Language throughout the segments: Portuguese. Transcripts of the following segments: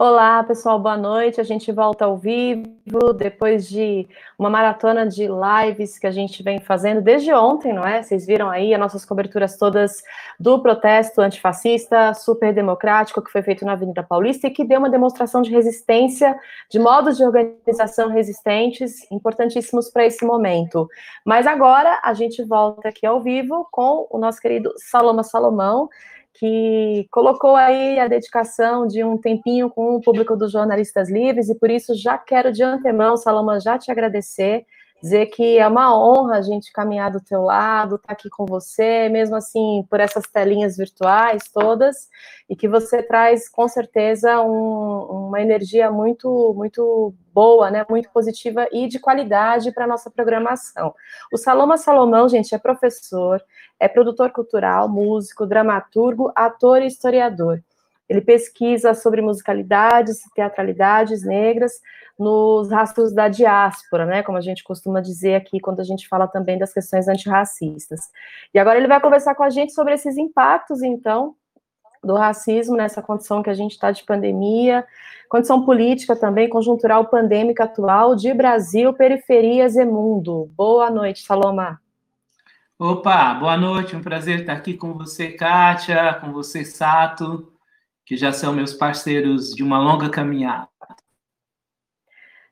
Olá, pessoal, boa noite. A gente volta ao vivo depois de uma maratona de lives que a gente vem fazendo desde ontem, não é? Vocês viram aí as nossas coberturas todas do protesto antifascista, super democrático, que foi feito na Avenida Paulista e que deu uma demonstração de resistência, de modos de organização resistentes, importantíssimos para esse momento. Mas agora a gente volta aqui ao vivo com o nosso querido Saloma Salomão que colocou aí a dedicação de um tempinho com o público dos jornalistas livres, e por isso já quero de antemão, Saloma, já te agradecer, dizer que é uma honra a gente caminhar do teu lado, estar tá aqui com você, mesmo assim, por essas telinhas virtuais todas, e que você traz, com certeza, um, uma energia muito, muito boa, né, muito positiva e de qualidade para nossa programação. O Saloma Salomão, gente, é professor, é produtor cultural, músico, dramaturgo, ator e historiador. Ele pesquisa sobre musicalidades, teatralidades negras nos rastros da diáspora, né, como a gente costuma dizer aqui quando a gente fala também das questões antirracistas. E agora ele vai conversar com a gente sobre esses impactos, então, do racismo nessa condição que a gente está de pandemia, condição política também, conjuntural pandêmica atual de Brasil, periferias e mundo. Boa noite, Saloma. Opa, boa noite, um prazer estar aqui com você, Kátia, com você, Sato, que já são meus parceiros de uma longa caminhada.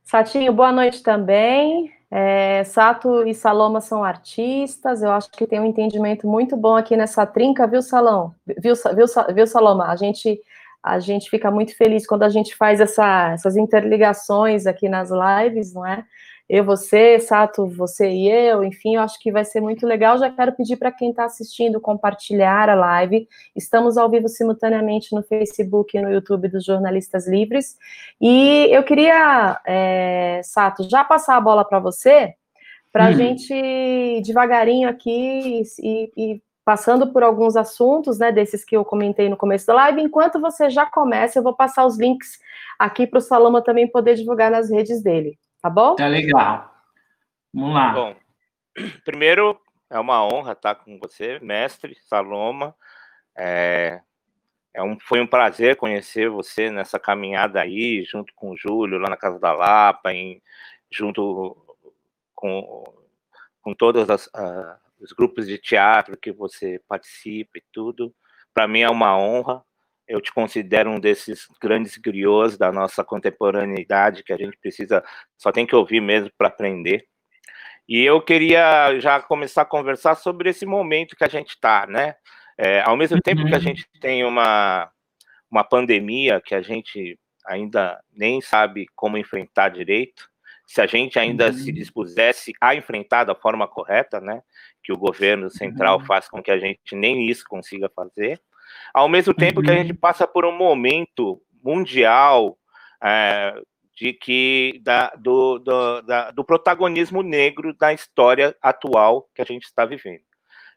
Satinho, boa noite também. É, Sato e Saloma são artistas, eu acho que tem um entendimento muito bom aqui nessa trinca, viu, Salão? Viu, viu, viu Saloma? A gente, a gente fica muito feliz quando a gente faz essa, essas interligações aqui nas lives, não é? Eu, você, Sato, você e eu, enfim, eu acho que vai ser muito legal. Já quero pedir para quem está assistindo compartilhar a live. Estamos ao vivo simultaneamente no Facebook e no YouTube dos Jornalistas Livres. E eu queria, é, Sato, já passar a bola para você, para a hum. gente devagarinho aqui e, e passando por alguns assuntos, né, desses que eu comentei no começo da live. Enquanto você já começa, eu vou passar os links aqui para o Saloma também poder divulgar nas redes dele. Tá bom? Tá legal. Vamos lá. Bom, primeiro, é uma honra estar com você, mestre Saloma. É, é um, foi um prazer conhecer você nessa caminhada aí, junto com o Júlio, lá na Casa da Lapa, em, junto com, com todos as, uh, os grupos de teatro que você participa e tudo. Para mim é uma honra eu te considero um desses grandes griots da nossa contemporaneidade que a gente precisa, só tem que ouvir mesmo para aprender. E eu queria já começar a conversar sobre esse momento que a gente está, né? É, ao mesmo tempo que a uhum. gente tem uma, uma pandemia que a gente ainda nem sabe como enfrentar direito, se a gente ainda uhum. se dispusesse a enfrentar da forma correta, né? Que o governo central uhum. faz com que a gente nem isso consiga fazer. Ao mesmo tempo que a gente uhum. passa por um momento mundial é, de que da, do, do, da, do protagonismo negro da história atual que a gente está vivendo.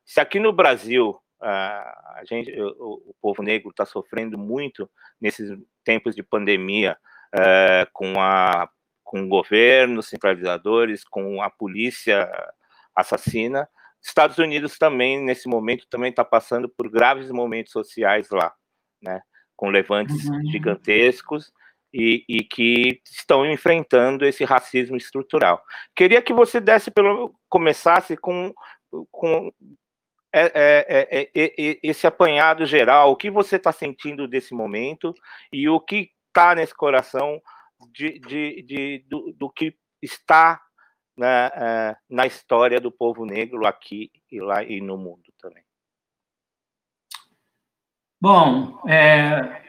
Se aqui no Brasil a gente, o, o povo negro está sofrendo muito nesses tempos de pandemia, é, com a com o governo, centralizadores, com a polícia assassina, Estados Unidos também, nesse momento, também está passando por graves momentos sociais lá, né? Com levantes uhum. gigantescos e, e, que estão enfrentando esse racismo estrutural. Queria que você desse pelo começasse com, com é, é, é, é esse apanhado geral, o que você está sentindo desse momento e o que está nesse coração de, de, de do, do que está na, uh, na história do povo negro aqui e lá e no mundo também. Bom, é,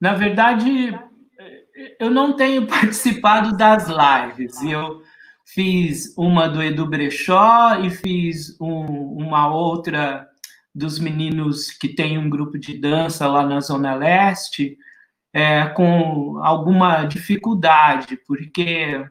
na verdade, eu não tenho participado das lives. Eu fiz uma do Edu Brechó e fiz um, uma outra dos meninos que tem um grupo de dança lá na Zona Leste, é, com alguma dificuldade, porque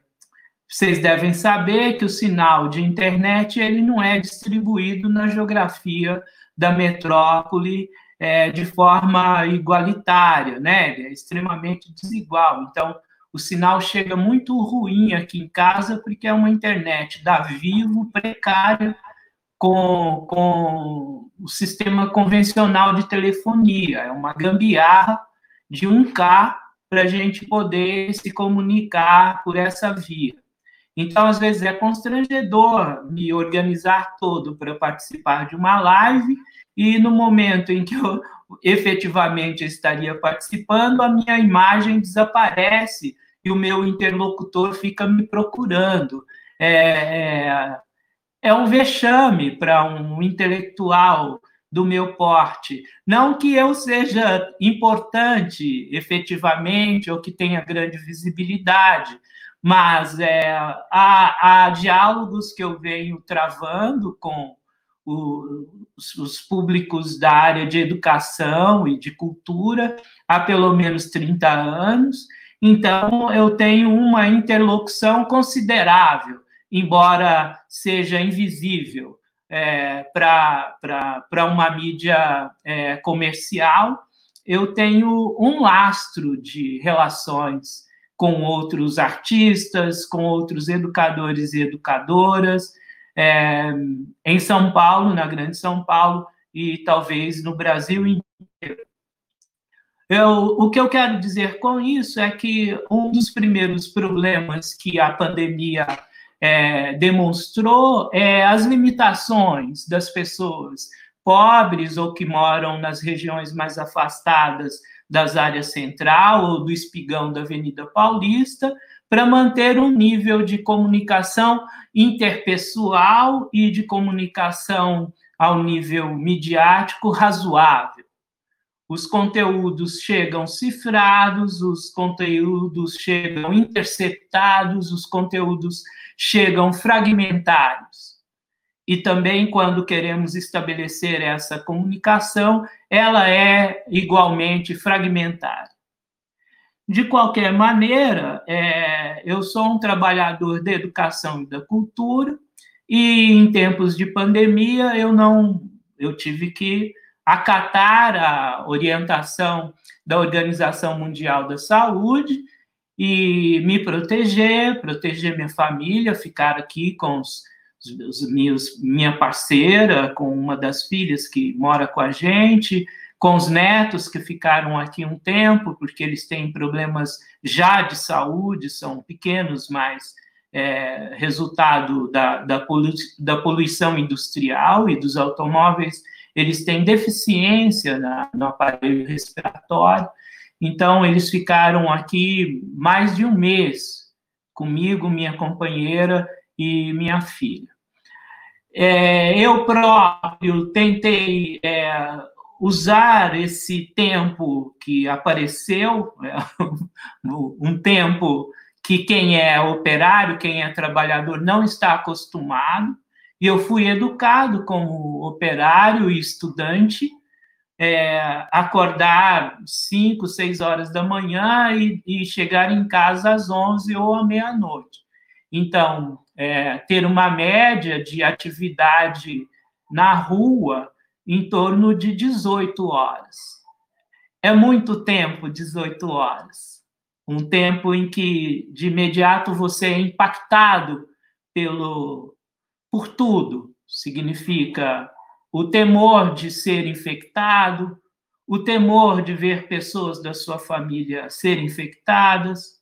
vocês devem saber que o sinal de internet ele não é distribuído na geografia da metrópole é, de forma igualitária, né? Ele é extremamente desigual. Então, o sinal chega muito ruim aqui em casa porque é uma internet da Vivo precária com, com o sistema convencional de telefonia. É uma gambiarra de 1K para a gente poder se comunicar por essa via. Então, às vezes, é constrangedor me organizar todo para participar de uma live e no momento em que eu efetivamente estaria participando, a minha imagem desaparece e o meu interlocutor fica me procurando. É, é, é um vexame para um intelectual do meu porte. Não que eu seja importante efetivamente ou que tenha grande visibilidade, mas é, há, há diálogos que eu venho travando com os, os, públicos da área de educação e de cultura há pelo menos 30 anos, então eu tenho uma interlocução considerável, embora seja invisível é, para uma mídia é, comercial, eu tenho um lastro de relações com outros artistas, com outros educadores e educadoras, é, em São Paulo, na Grande São Paulo, e talvez no Brasil inteiro. Eu, o que eu quero dizer com isso é que um dos primeiros problemas que a pandemia é, demonstrou é as limitações das pessoas pobres ou que moram nas regiões mais afastadas das áreas central ou do espigão da Avenida Paulista, para manter um nível de comunicação interpessoal e de comunicação ao nível midiático razoável. Os conteúdos chegam cifrados, os conteúdos chegam interceptados, os conteúdos chegam fragmentários. E também, quando queremos estabelecer essa comunicação, ela é igualmente fragmentária. De qualquer maneira, é, eu sou um trabalhador da educação e da cultura, e em tempos de pandemia eu não eu tive que acatar a orientação da Organização Mundial da Saúde e me proteger, proteger minha família, ficar aqui com os, os meus, minha parceira, com uma das filhas que mora com a gente, com os netos que ficaram aqui um tempo, porque eles têm problemas já de saúde, são pequenos, mas é, resultado da, da, polu da, poluição industrial e dos automóveis, eles têm deficiência na, no aparelho respiratório. Então, eles ficaram aqui mais de um mês comigo, minha companheira e minha filha. É, eu próprio tentei é, usar esse tempo que apareceu, né, um tempo que quem é operário, quem é trabalhador, não está acostumado, e eu fui educado como operário e estudante, é, acordar 5, 6 horas da manhã e, e, chegar em casa às 11 ou à meia-noite. Então, é, ter uma média de atividade na rua em torno de 18 horas. É muito tempo, 18 horas. Um tempo em que, de imediato, você é impactado pelo, por tudo. Significa o temor de ser infectado, o temor de ver pessoas da sua família serem infectadas,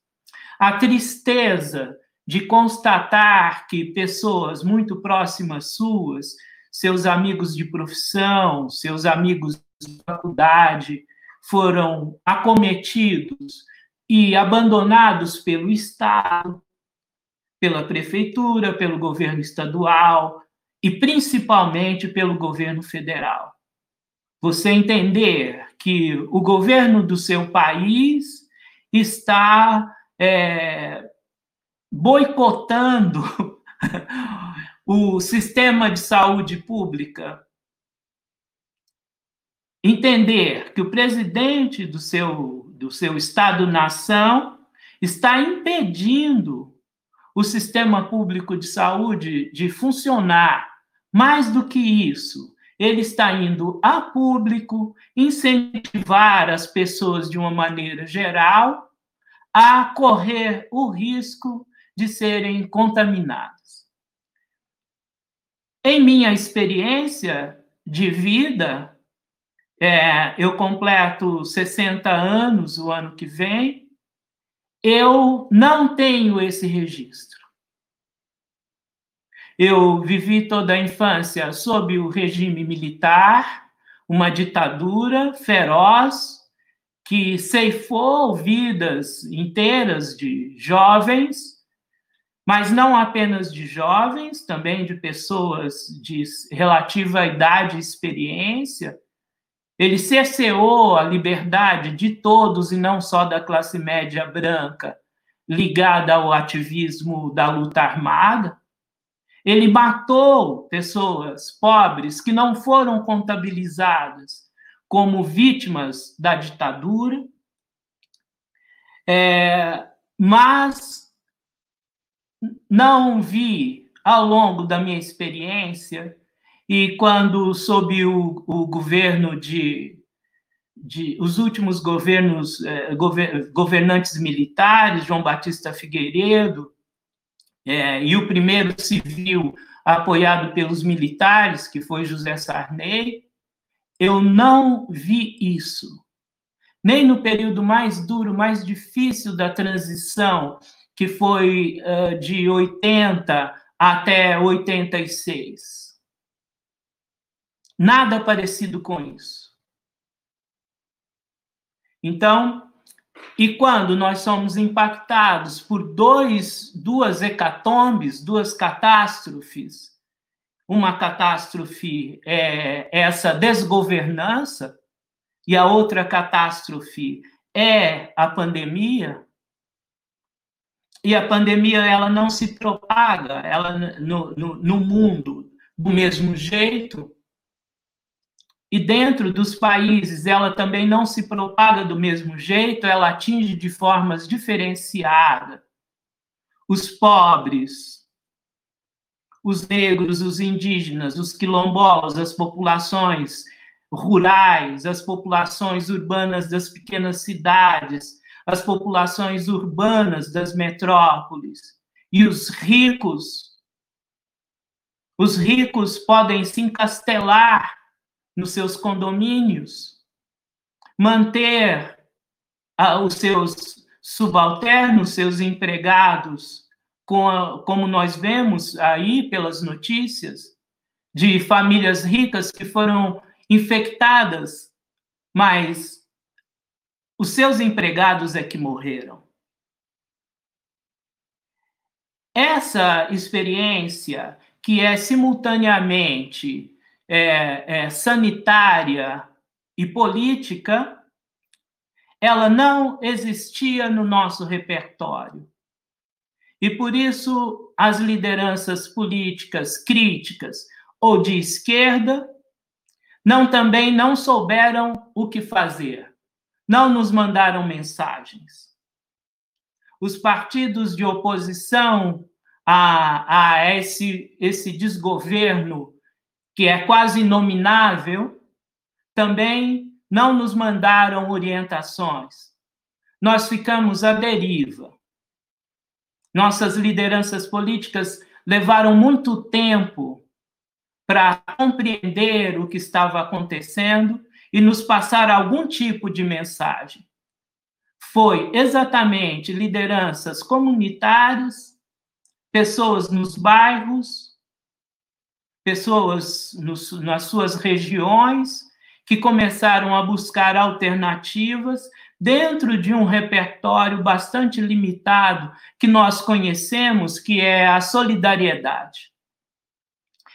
a tristeza de constatar que pessoas muito próximas suas seus amigos de profissão, seus amigos de faculdade foram acometidos e abandonados pelo Estado, pela prefeitura, pelo governo estadual e principalmente pelo governo federal. Você entender que o governo do seu país está é, boicotando o sistema de saúde pública, entender que o presidente do seu, do seu Estado-nação está impedindo o sistema público de saúde de funcionar. Mais do que isso, ele está indo a público incentivar as pessoas de uma maneira geral a correr o risco de serem contaminadas. Em minha experiência de vida, é, eu completo 60 anos o ano que vem, eu não tenho esse registro. Eu vivi toda a infância sob o regime militar, uma ditadura feroz que ceifou vidas inteiras de jovens, mas não apenas de jovens, também de pessoas de relativa idade e experiência. Ele cerceou a liberdade de todos e não só da classe média branca ligada ao ativismo da luta armada. Ele matou pessoas pobres que não foram contabilizadas como vítimas da ditadura, é, mas não vi ao longo da minha experiência e quando sob o, o governo de, de, os últimos governos gover, governantes militares João Batista Figueiredo é, e o primeiro civil apoiado pelos militares que foi José Sarney eu não vi isso. Nem no período mais duro, mais difícil da transição, que foi uh, de 80 até 86. Nada parecido com isso. Então, e quando nós somos impactados por dois, duas hecatombes, duas catástrofes, uma catástrofe é essa desgovernança e a outra catástrofe é a pandemia. E a pandemia ela não se propaga ela no, no, no mundo do mesmo jeito. E dentro dos países ela também não se propaga do mesmo jeito, ela atinge de formas diferenciadas os pobres, os negros, os indígenas, os quilombolas, as populações rurais, as populações urbanas das pequenas cidades, as populações urbanas das metrópoles e os ricos. Os ricos podem se encastelar nos seus condomínios, manter ah, os seus subalternos, seus empregados como nós vemos aí pelas notícias, de famílias ricas que foram infectadas, mas os seus empregados é que morreram. Essa experiência, que é simultaneamente é, é, sanitária e política, ela não existia no nosso repertório. E por isso as lideranças políticas críticas ou de esquerda não também não souberam o que fazer. Não nos mandaram mensagens. Os partidos de oposição a, a esse, esse desgoverno, que é quase inominável, também não nos mandaram orientações. Nós ficamos à deriva. Nossas lideranças políticas levaram muito tempo para compreender o que estava acontecendo e nos passar algum tipo de mensagem. Foi exatamente lideranças comunitárias, pessoas nos bairros, pessoas nos, nas suas regiões, que começaram a buscar alternativas dentro de um repertório bastante limitado que nós conhecemos, que é a solidariedade.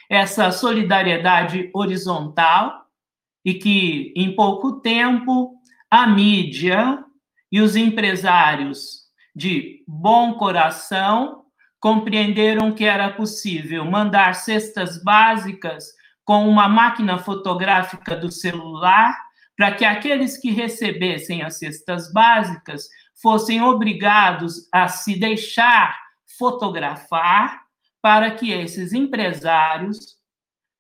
Essa solidariedade horizontal e que, em pouco tempo, a mídia e os empresários de bom coração compreenderam que era possível mandar cestas básicas com uma máquina fotográfica do celular para que aqueles que recebessem as cestas básicas fossem obrigados a se deixar fotografar para que esses empresários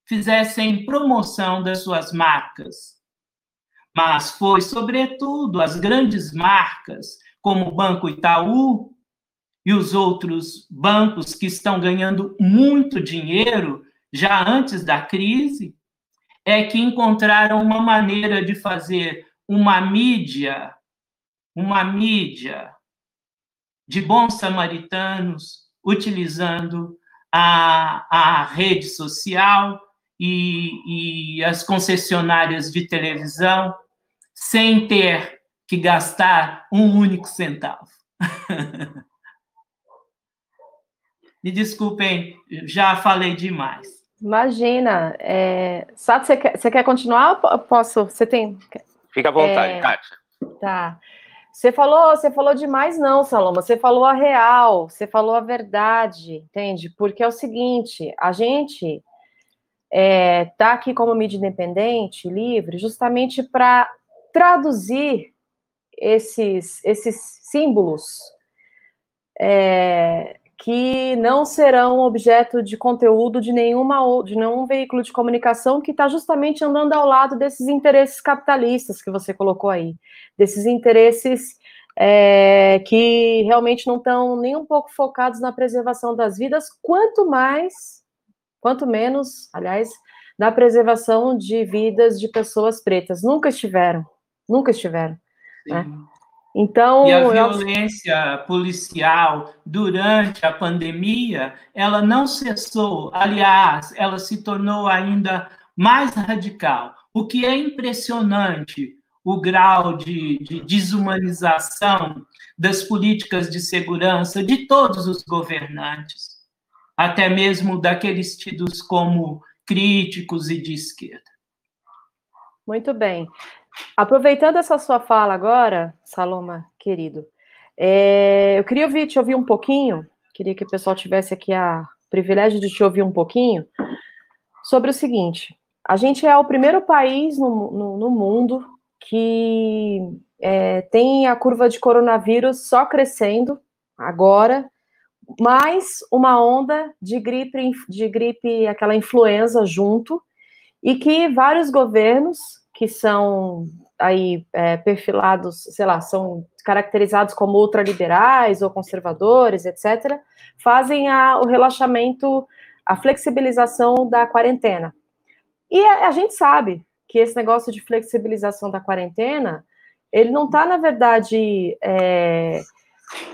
fizessem promoção das suas marcas. Mas foi, sobretudo, as grandes marcas, como o Banco Itaú e os outros bancos que estão ganhando muito dinheiro já antes da crise, é que encontraram uma maneira de fazer uma mídia, uma mídia de bons samaritanos, utilizando a, a rede social e, e as concessionárias de televisão, sem ter que gastar um único centavo. Me desculpem, já falei demais. Imagina. É... Sato, você quer, você quer continuar ou posso? Você tem. Fica à vontade, é... Kátia. Tá. Você falou, você falou demais, não, Saloma. Você falou a real, você falou a verdade, entende? Porque é o seguinte: a gente é, tá aqui como mídia independente, livre, justamente para traduzir esses, esses símbolos é, que não serão objeto de conteúdo de nenhuma de nenhum veículo de comunicação que está justamente andando ao lado desses interesses capitalistas que você colocou aí, desses interesses é, que realmente não estão nem um pouco focados na preservação das vidas, quanto mais, quanto menos, aliás, na preservação de vidas de pessoas pretas. Nunca estiveram, nunca estiveram. Né? Então, e a violência policial durante a pandemia, ela não cessou, aliás, ela se tornou ainda mais radical. O que é impressionante, o grau de, de desumanização das políticas de segurança de todos os governantes, até mesmo daqueles tidos como críticos e de esquerda. Muito bem. Aproveitando essa sua fala agora, Saloma, querido, é, eu queria ouvir, te ouvir um pouquinho, queria que o pessoal tivesse aqui a privilégio de te ouvir um pouquinho, sobre o seguinte: a gente é o primeiro país no, no, no mundo que é, tem a curva de coronavírus só crescendo agora, mais uma onda de gripe, de gripe, aquela influenza junto, e que vários governos que são aí é, perfilados, sei lá, são caracterizados como ultraliberais ou conservadores, etc., fazem a, o relaxamento, a flexibilização da quarentena. E a, a gente sabe que esse negócio de flexibilização da quarentena, ele não está, na verdade, é,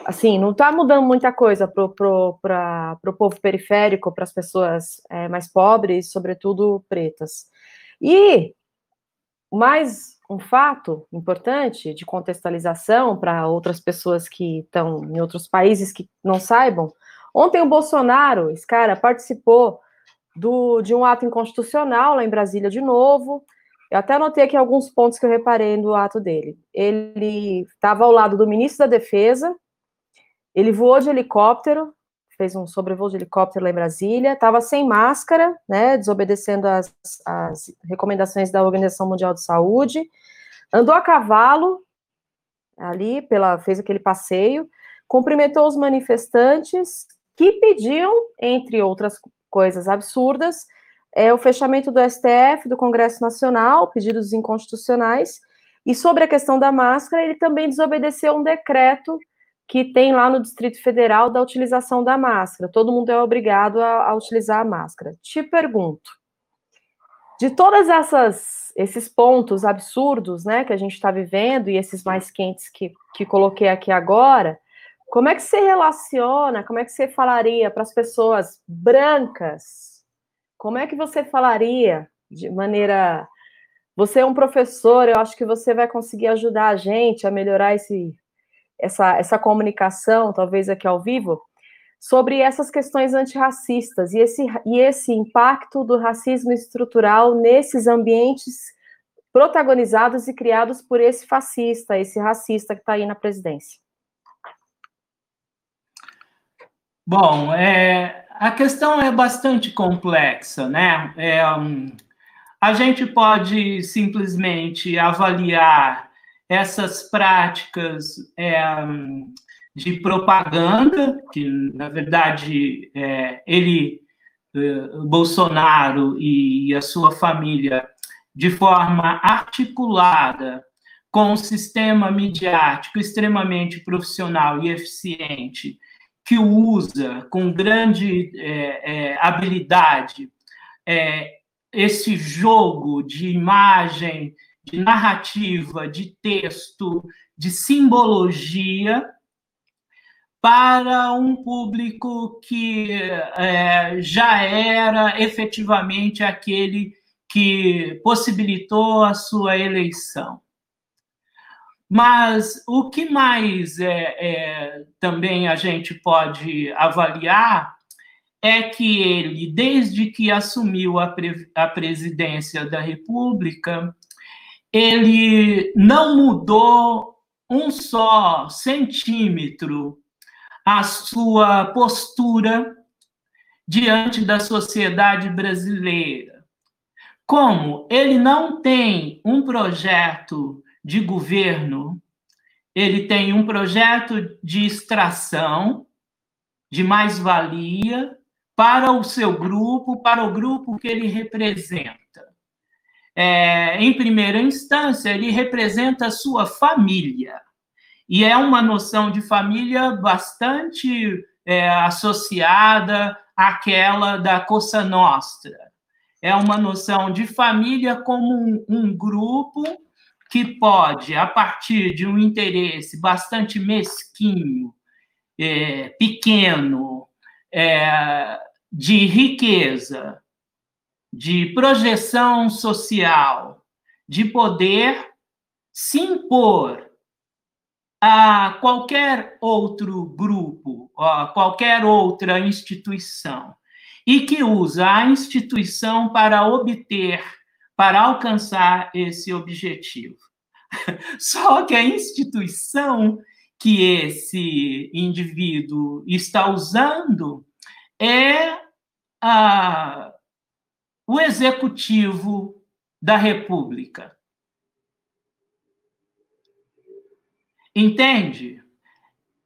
assim, não está mudando muita coisa para o povo periférico, para as pessoas é, mais pobres, sobretudo pretas. E mais um fato importante de contextualização para outras pessoas que estão em outros países que não saibam. Ontem o Bolsonaro, esse cara, participou do, de um ato inconstitucional lá em Brasília de novo. Eu até anotei aqui alguns pontos que eu reparei no ato dele. Ele estava ao lado do ministro da Defesa, ele voou de helicóptero, fez um sobrevoo de helicóptero lá em Brasília, estava sem máscara, né, desobedecendo as, as recomendações da Organização Mundial de Saúde, andou a cavalo ali, pela, fez aquele passeio, cumprimentou os manifestantes que pediam, entre outras coisas absurdas, é, o fechamento do STF, do Congresso Nacional, pedidos inconstitucionais, e sobre a questão da máscara, ele também desobedeceu um decreto que tem lá no Distrito Federal da utilização da máscara. Todo mundo é obrigado a, a utilizar a máscara. Te pergunto, de todas essas esses pontos absurdos, né, que a gente está vivendo e esses mais quentes que, que coloquei aqui agora, como é que você relaciona, como é que você falaria para as pessoas brancas? Como é que você falaria de maneira você é um professor, eu acho que você vai conseguir ajudar a gente a melhorar esse essa, essa comunicação, talvez aqui ao vivo, sobre essas questões antirracistas e esse, e esse impacto do racismo estrutural nesses ambientes protagonizados e criados por esse fascista, esse racista que está aí na presidência. Bom, é, a questão é bastante complexa, né? É, um, a gente pode simplesmente avaliar essas práticas é, de propaganda, que, na verdade, é, ele, é, Bolsonaro e a sua família, de forma articulada, com um sistema midiático extremamente profissional e eficiente, que usa com grande é, é, habilidade é, esse jogo de imagem de narrativa, de texto, de simbologia, para um público que é, já era efetivamente aquele que possibilitou a sua eleição. Mas o que mais é, é, também a gente pode avaliar é que ele, desde que assumiu a, pre a presidência da República, ele não mudou um só centímetro a sua postura diante da sociedade brasileira. Como ele não tem um projeto de governo, ele tem um projeto de extração, de mais-valia para o seu grupo, para o grupo que ele representa. É, em primeira instância, ele representa a sua família. E é uma noção de família bastante é, associada àquela da Cosa Nostra. É uma noção de família como um, um grupo que pode, a partir de um interesse bastante mesquinho, é, pequeno, é, de riqueza, de projeção social, de poder, se impor a qualquer outro grupo, a qualquer outra instituição, e que usa a instituição para obter, para alcançar esse objetivo. Só que a instituição que esse indivíduo está usando é a, o executivo da República. Entende?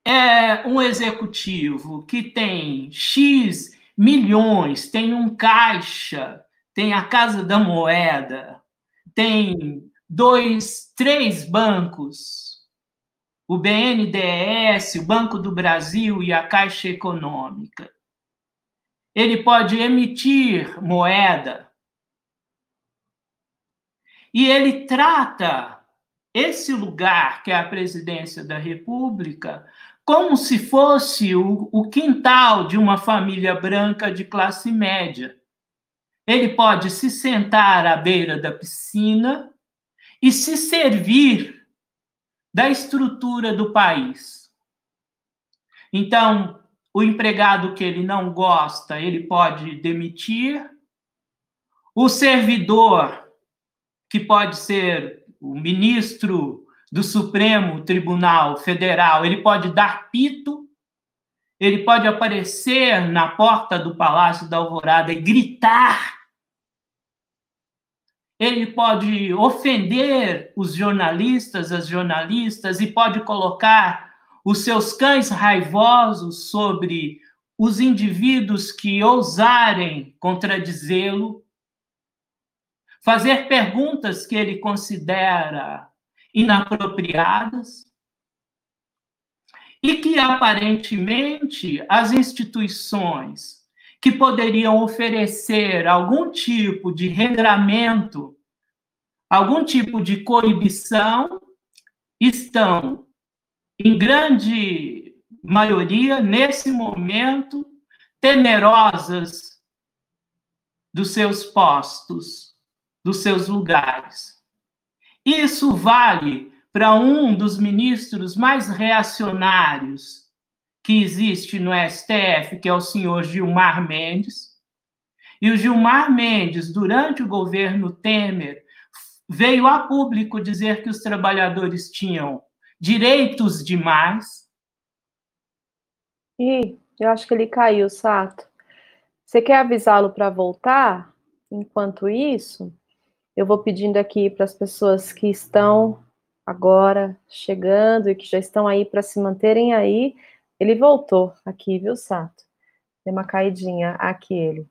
É um executivo que tem X milhões, tem um caixa, tem a Casa da Moeda, tem dois, três bancos, o BNDES, o Banco do Brasil e a Caixa Econômica. Ele pode emitir moeda. E ele trata esse lugar, que é a presidência da República, como se fosse o, o quintal de uma família branca de classe média. Ele pode se sentar à beira da piscina e se servir da estrutura do país. Então, o empregado que ele não gosta, ele pode demitir. O servidor, que pode ser o ministro do Supremo Tribunal Federal, ele pode dar pito, ele pode aparecer na porta do Palácio da Alvorada e gritar. Ele pode ofender os jornalistas, as jornalistas, e pode colocar os seus cães raivosos sobre os indivíduos que ousarem contradizê-lo fazer perguntas que ele considera inapropriadas e que aparentemente as instituições que poderiam oferecer algum tipo de regramento, algum tipo de coibição, estão, em grande maioria, nesse momento, temerosas dos seus postos dos seus lugares. Isso vale para um dos ministros mais reacionários que existe no STF, que é o senhor Gilmar Mendes. E o Gilmar Mendes, durante o governo Temer, veio a público dizer que os trabalhadores tinham direitos demais. E eu acho que ele caiu, Sato. Você quer avisá-lo para voltar? Enquanto isso, eu vou pedindo aqui para as pessoas que estão agora chegando e que já estão aí para se manterem aí. Ele voltou aqui, viu, Sato? Tem uma caidinha aqui ele.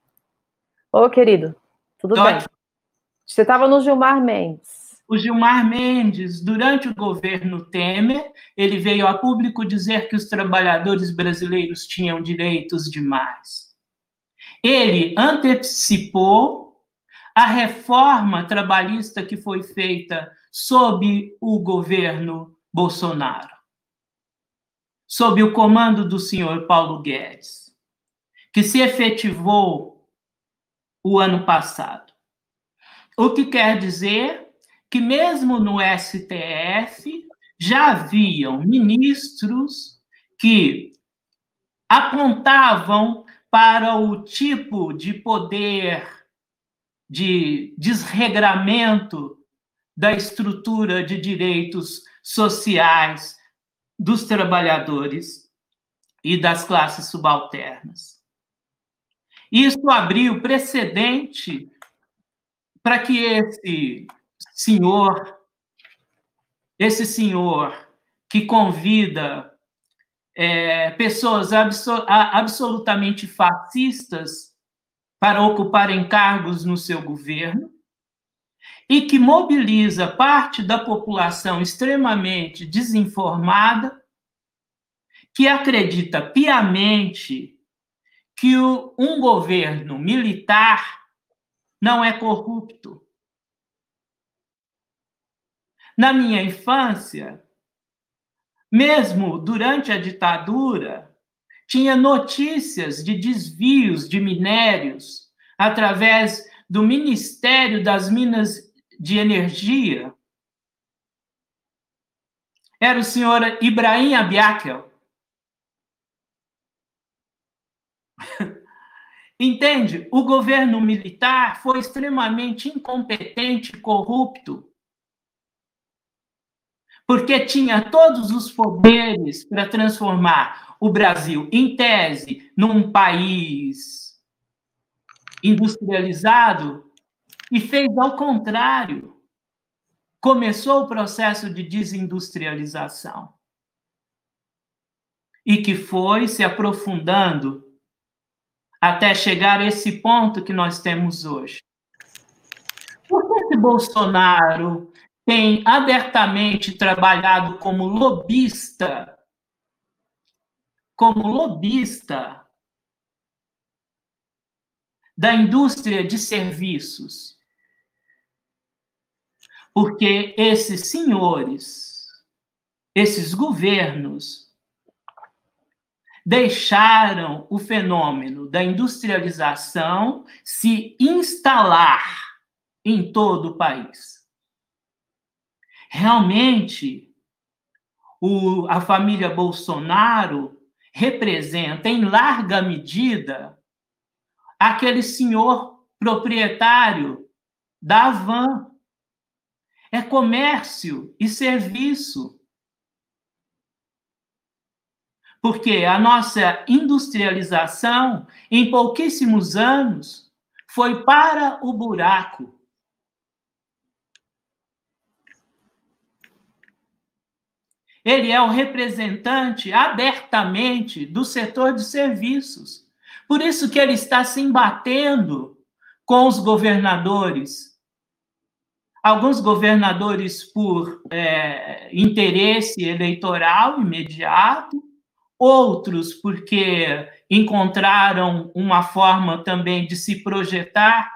Ô, querido, tudo bem? Você estava no Gilmar Mendes. O Gilmar Mendes, durante o governo Temer, ele veio a público dizer que os trabalhadores brasileiros tinham direitos demais. Ele antecipou a reforma trabalhista que foi feita sob o governo Bolsonaro. Sob o comando do senhor Paulo Guedes, que se efetivou o ano passado. O que quer dizer que, mesmo no STF, já haviam ministros que apontavam para o tipo de poder de desregramento da estrutura de direitos sociais dos trabalhadores e das classes subalternas. Isso abriu precedente para que esse senhor, esse senhor que convida é, pessoas absol absolutamente fascistas para ocuparem cargos no seu governo e que mobiliza parte da população extremamente desinformada, que acredita piamente que um governo militar não é corrupto. Na minha infância, mesmo durante a ditadura, tinha notícias de desvios de minérios através do Ministério das Minas de Energia. Era o senhor Ibrahim Abiakel. Entende? O governo militar foi extremamente incompetente corrupto porque tinha todos os poderes para transformar o Brasil, em tese, num país industrializado, e fez ao contrário. Começou o processo de desindustrialização. E que foi se aprofundando até chegar a esse ponto que nós temos hoje. Por que esse Bolsonaro tem abertamente trabalhado como lobista, como lobista da indústria de serviços. Porque esses senhores, esses governos, deixaram o fenômeno da industrialização se instalar em todo o país realmente o, a família Bolsonaro representa, em larga medida, aquele senhor proprietário da van. É comércio e serviço. Porque a nossa industrialização, em pouquíssimos anos, foi para o buraco. Ele é o representante abertamente do setor de serviços. Por isso que ele está se embatendo com os governadores. Alguns governadores por é, interesse eleitoral imediato, outros porque encontraram uma forma também de se projetar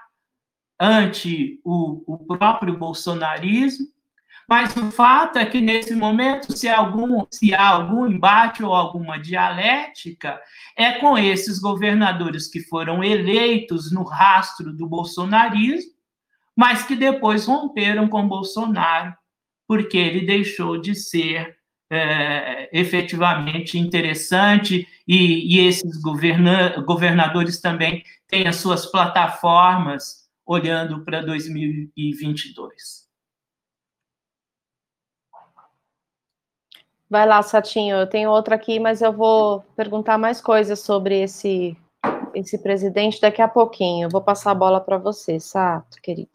ante o, o próprio bolsonarismo. Mas o fato é que, nesse momento, se, algum, se há algum embate ou alguma dialética, é com esses governadores que foram eleitos no rastro do bolsonarismo, mas que depois romperam com Bolsonaro, porque ele deixou de ser é, efetivamente interessante, e, e esses governa governadores também têm as suas plataformas olhando para 2022. Vai lá, Satinho. Eu tenho outra aqui, mas eu vou perguntar mais coisas sobre esse esse presidente daqui a pouquinho. Eu vou passar a bola para você, Sato, querido.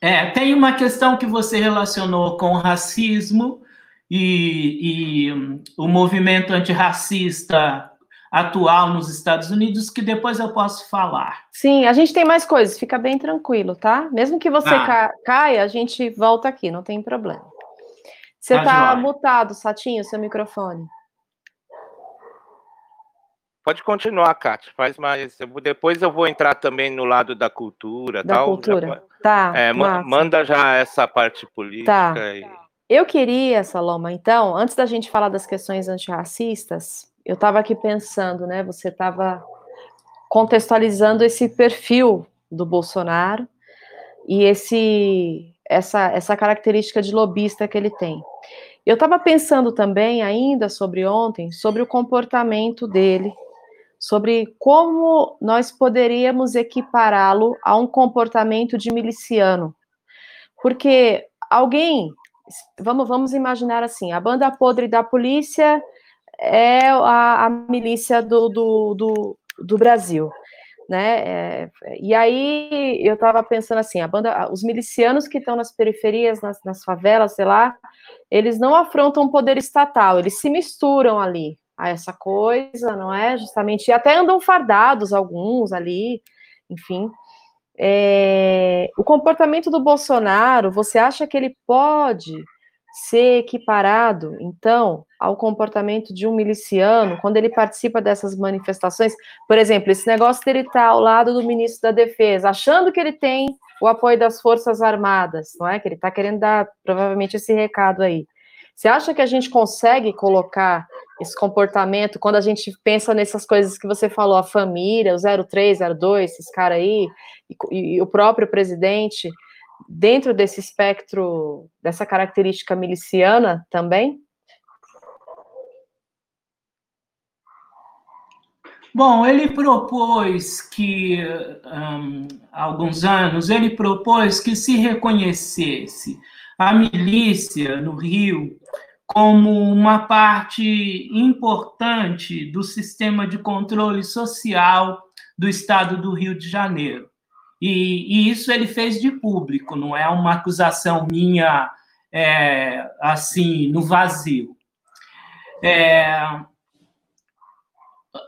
É, tem uma questão que você relacionou com o racismo e, e um, o movimento antirracista atual nos Estados Unidos, que depois eu posso falar. Sim, a gente tem mais coisas, fica bem tranquilo, tá? Mesmo que você ah. caia, a gente volta aqui, não tem problema. Você está mutado, Satinho, seu microfone. Pode continuar, Kátia, faz mais. depois eu vou entrar também no lado da cultura. Da tal. cultura, já, tá. É, manda já essa parte política. Tá. E... Eu queria, Saloma, então, antes da gente falar das questões antirracistas, eu estava aqui pensando, né? Você estava contextualizando esse perfil do Bolsonaro e esse essa, essa característica de lobista que ele tem. Eu estava pensando também, ainda sobre ontem, sobre o comportamento dele, sobre como nós poderíamos equipará-lo a um comportamento de miliciano. Porque alguém vamos, vamos imaginar assim: a banda podre da polícia é a, a milícia do, do, do, do Brasil. Né? É, e aí eu estava pensando assim, a banda, os milicianos que estão nas periferias, nas, nas, favelas, sei lá, eles não afrontam o poder estatal, eles se misturam ali a essa coisa, não é? Justamente, e até andam fardados alguns ali, enfim. É, o comportamento do Bolsonaro, você acha que ele pode ser equiparado, então, ao comportamento de um miliciano quando ele participa dessas manifestações? Por exemplo, esse negócio dele estar tá ao lado do ministro da Defesa, achando que ele tem o apoio das Forças Armadas, não é? Que ele está querendo dar provavelmente esse recado aí. Você acha que a gente consegue colocar esse comportamento, quando a gente pensa nessas coisas que você falou, a família, o 03, 02, esses caras aí, e, e, o próprio presidente, dentro desse espectro, dessa característica miliciana também? Bom, ele propôs que, um, há alguns anos, ele propôs que se reconhecesse a milícia no Rio como uma parte importante do sistema de controle social do estado do Rio de Janeiro. E, e isso ele fez de público, não é uma acusação minha é, assim, no vazio. É,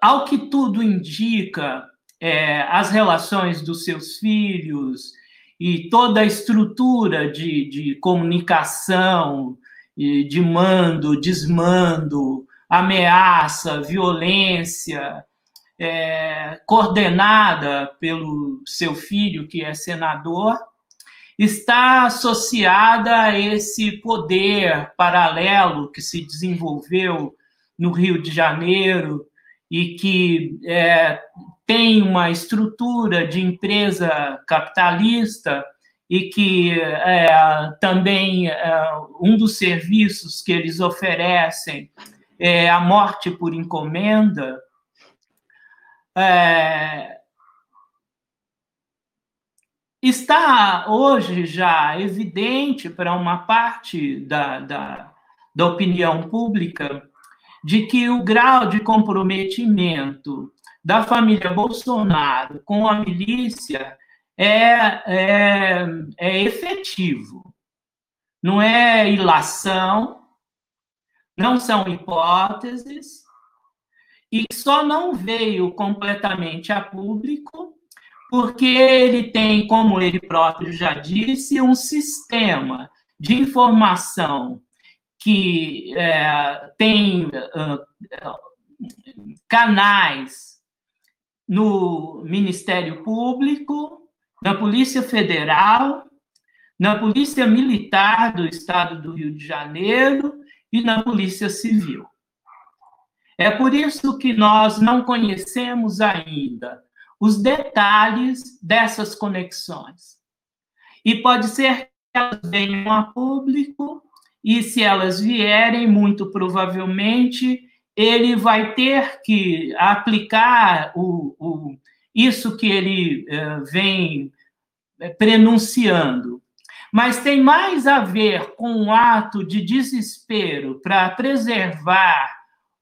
ao que tudo indica, é, as relações dos seus filhos e toda a estrutura de, de comunicação de mando, desmando, ameaça, violência, é, coordenada pelo seu filho, que é senador, está associada a esse poder paralelo que se desenvolveu no Rio de Janeiro e que é, tem uma estrutura de empresa capitalista e que é, também é, um dos serviços que eles oferecem é a morte por encomenda, é, está hoje já evidente para uma parte da, da, da opinião pública de que o grau de comprometimento da família Bolsonaro com a milícia é, é, é efetivo. Não é ilação, não são hipóteses, e só não veio completamente a público porque ele tem, como ele próprio já disse, um sistema de informação que é, tem uh, canais no Ministério Público, na Polícia Federal, na Polícia Militar do Estado do Rio de Janeiro e na Polícia Civil. É por isso que nós não conhecemos ainda os detalhes dessas conexões. E pode ser que elas venham a público, e se elas vierem, muito provavelmente, ele vai ter que aplicar o, o isso que ele eh, vem eh, prenunciando. Mas tem mais a ver com um ato de desespero para preservar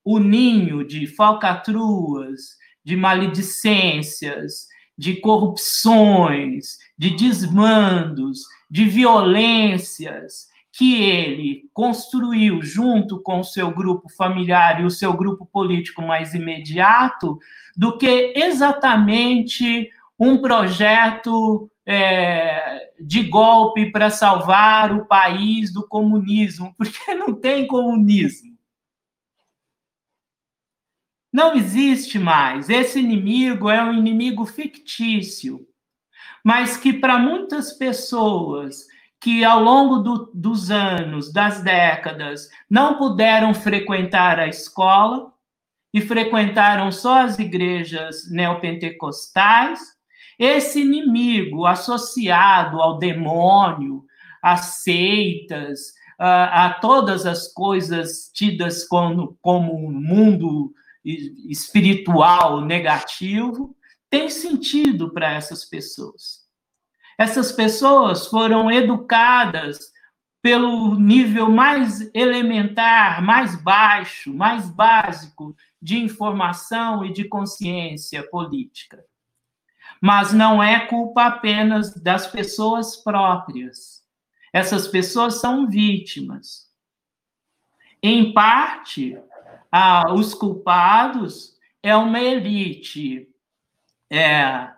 o ninho de falcatruas, de maledicências, de corrupções, de desmandos, de violências que ele construiu junto com o seu grupo familiar e o seu grupo político mais imediato, do que exatamente um projeto é, de golpe para salvar o país do comunismo, porque não tem comunismo. Não existe mais. Esse inimigo é um inimigo fictício, mas que para muitas pessoas que ao longo do, dos anos, das décadas, não puderam frequentar a escola e frequentaram só as igrejas neopentecostais, esse inimigo associado ao demônio, às seitas, a, a todas as coisas tidas como, como um mundo espiritual negativo, tem sentido para essas pessoas. Essas pessoas foram educadas pelo nível mais elementar, mais baixo, mais básico de informação e de consciência política. Mas não é culpa apenas das pessoas próprias. Essas pessoas são vítimas. Em parte, ah, os culpados é uma elite é,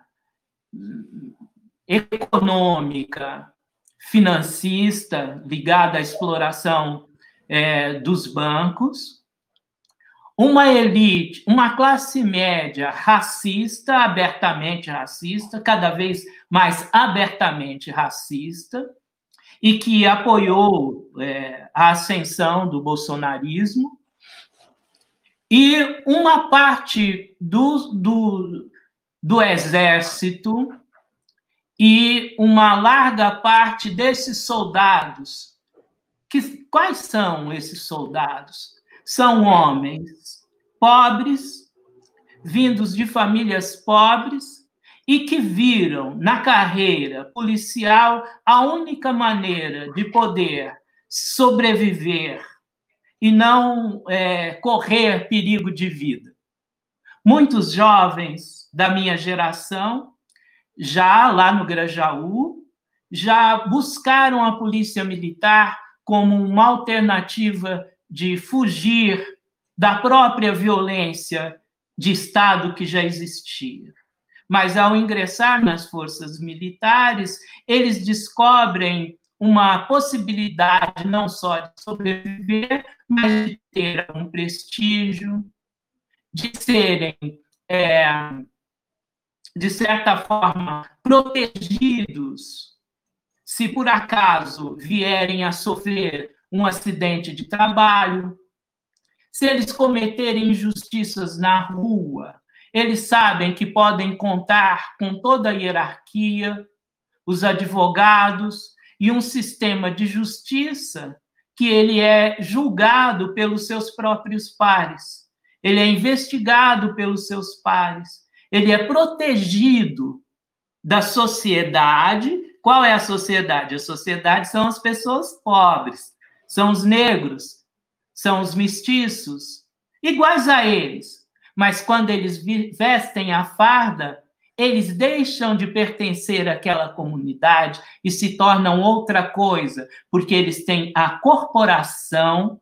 econômica, financista, ligada à exploração é, dos bancos, uma elite, uma classe média racista, abertamente racista, cada vez mais abertamente racista, e que apoiou é, a ascensão do bolsonarismo, e uma parte do, do, do exército e uma larga parte desses soldados. Que, quais são esses soldados? São homens pobres, vindos de famílias pobres e que viram na carreira policial a única maneira de poder sobreviver e não é, correr perigo de vida. Muitos jovens da minha geração, já lá no Grajaú, já buscaram a polícia militar como uma alternativa de fugir da própria violência de Estado que já existia. Mas ao ingressar nas forças militares, eles descobrem uma possibilidade não só de sobreviver, mas de ter um prestígio, de serem, é, de certa forma, protegidos se por acaso vierem a sofrer um acidente de trabalho, se eles cometerem injustiças na rua, eles sabem que podem contar com toda a hierarquia, os advogados, e um sistema de justiça que ele é julgado pelos seus próprios pares, ele é investigado pelos seus pares, ele é protegido da sociedade. Qual é a sociedade? A sociedade são as pessoas pobres, são os negros, são os mestiços, iguais a eles. Mas quando eles vestem a farda, eles deixam de pertencer àquela comunidade e se tornam outra coisa, porque eles têm a corporação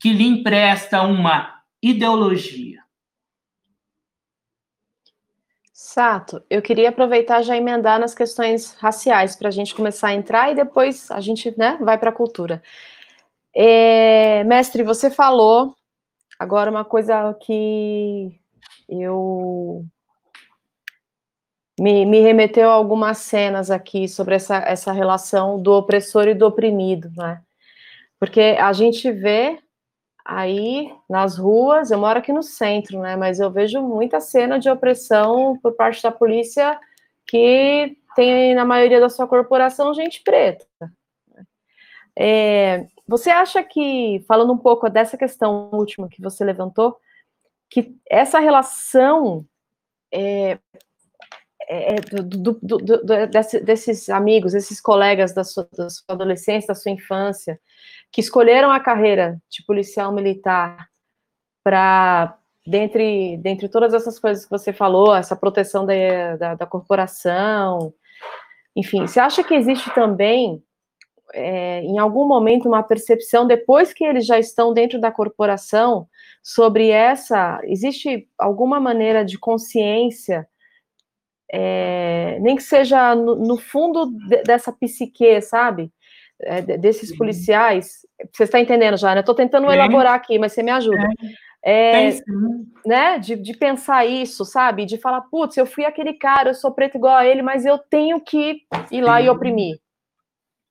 que lhe empresta uma ideologia. Sato, eu queria aproveitar já emendar nas questões raciais para a gente começar a entrar e depois a gente né, vai para a cultura. É, mestre, você falou agora uma coisa que eu me, me remeteu a algumas cenas aqui sobre essa, essa relação do opressor e do oprimido, né? Porque a gente vê aí nas ruas, eu moro aqui no centro, né? Mas eu vejo muita cena de opressão por parte da polícia que tem na maioria da sua corporação gente preta. É, você acha que, falando um pouco dessa questão última que você levantou, que essa relação é, é, é, do, do, do, desses amigos, esses colegas da sua, da sua, adolescência, da sua infância, que escolheram a carreira de policial militar para, dentre, dentre todas essas coisas que você falou, essa proteção da, da, da corporação, enfim, você acha que existe também, é, em algum momento, uma percepção, depois que eles já estão dentro da corporação, sobre essa, existe alguma maneira de consciência é, nem que seja no, no fundo de, dessa psique, sabe? É, desses policiais. Você está entendendo já, né? Estou tentando é. elaborar aqui, mas você me ajuda. É, né, de, de pensar isso, sabe? De falar, putz, eu fui aquele cara, eu sou preto igual a ele, mas eu tenho que ir lá e oprimir.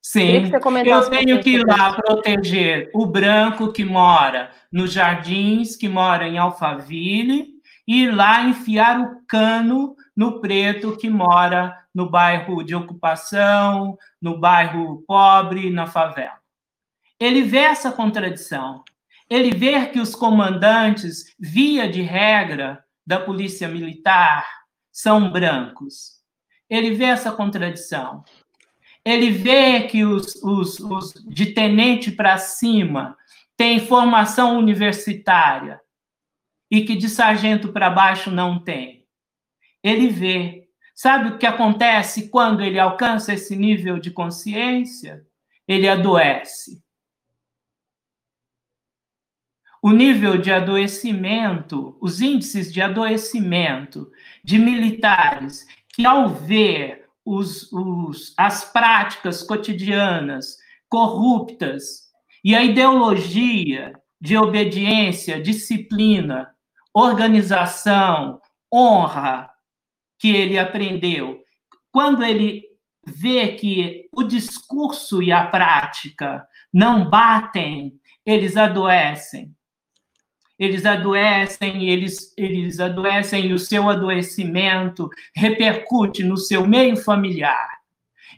Sim, eu tenho que ir lá proteger o branco que mora nos jardins, que mora em Alphaville, e ir lá enfiar o cano no preto que mora no bairro de ocupação, no bairro pobre, na favela. Ele vê essa contradição. Ele vê que os comandantes, via de regra, da polícia militar são brancos. Ele vê essa contradição. Ele vê que os, os, os de tenente para cima têm formação universitária e que de sargento para baixo não tem. Ele vê. Sabe o que acontece quando ele alcança esse nível de consciência? Ele adoece. O nível de adoecimento, os índices de adoecimento de militares que, ao ver os, os, as práticas cotidianas corruptas e a ideologia de obediência, disciplina, organização, honra que ele aprendeu, quando ele vê que o discurso e a prática não batem, eles adoecem. Eles adoecem, eles, eles adoecem e o seu adoecimento repercute no seu meio familiar.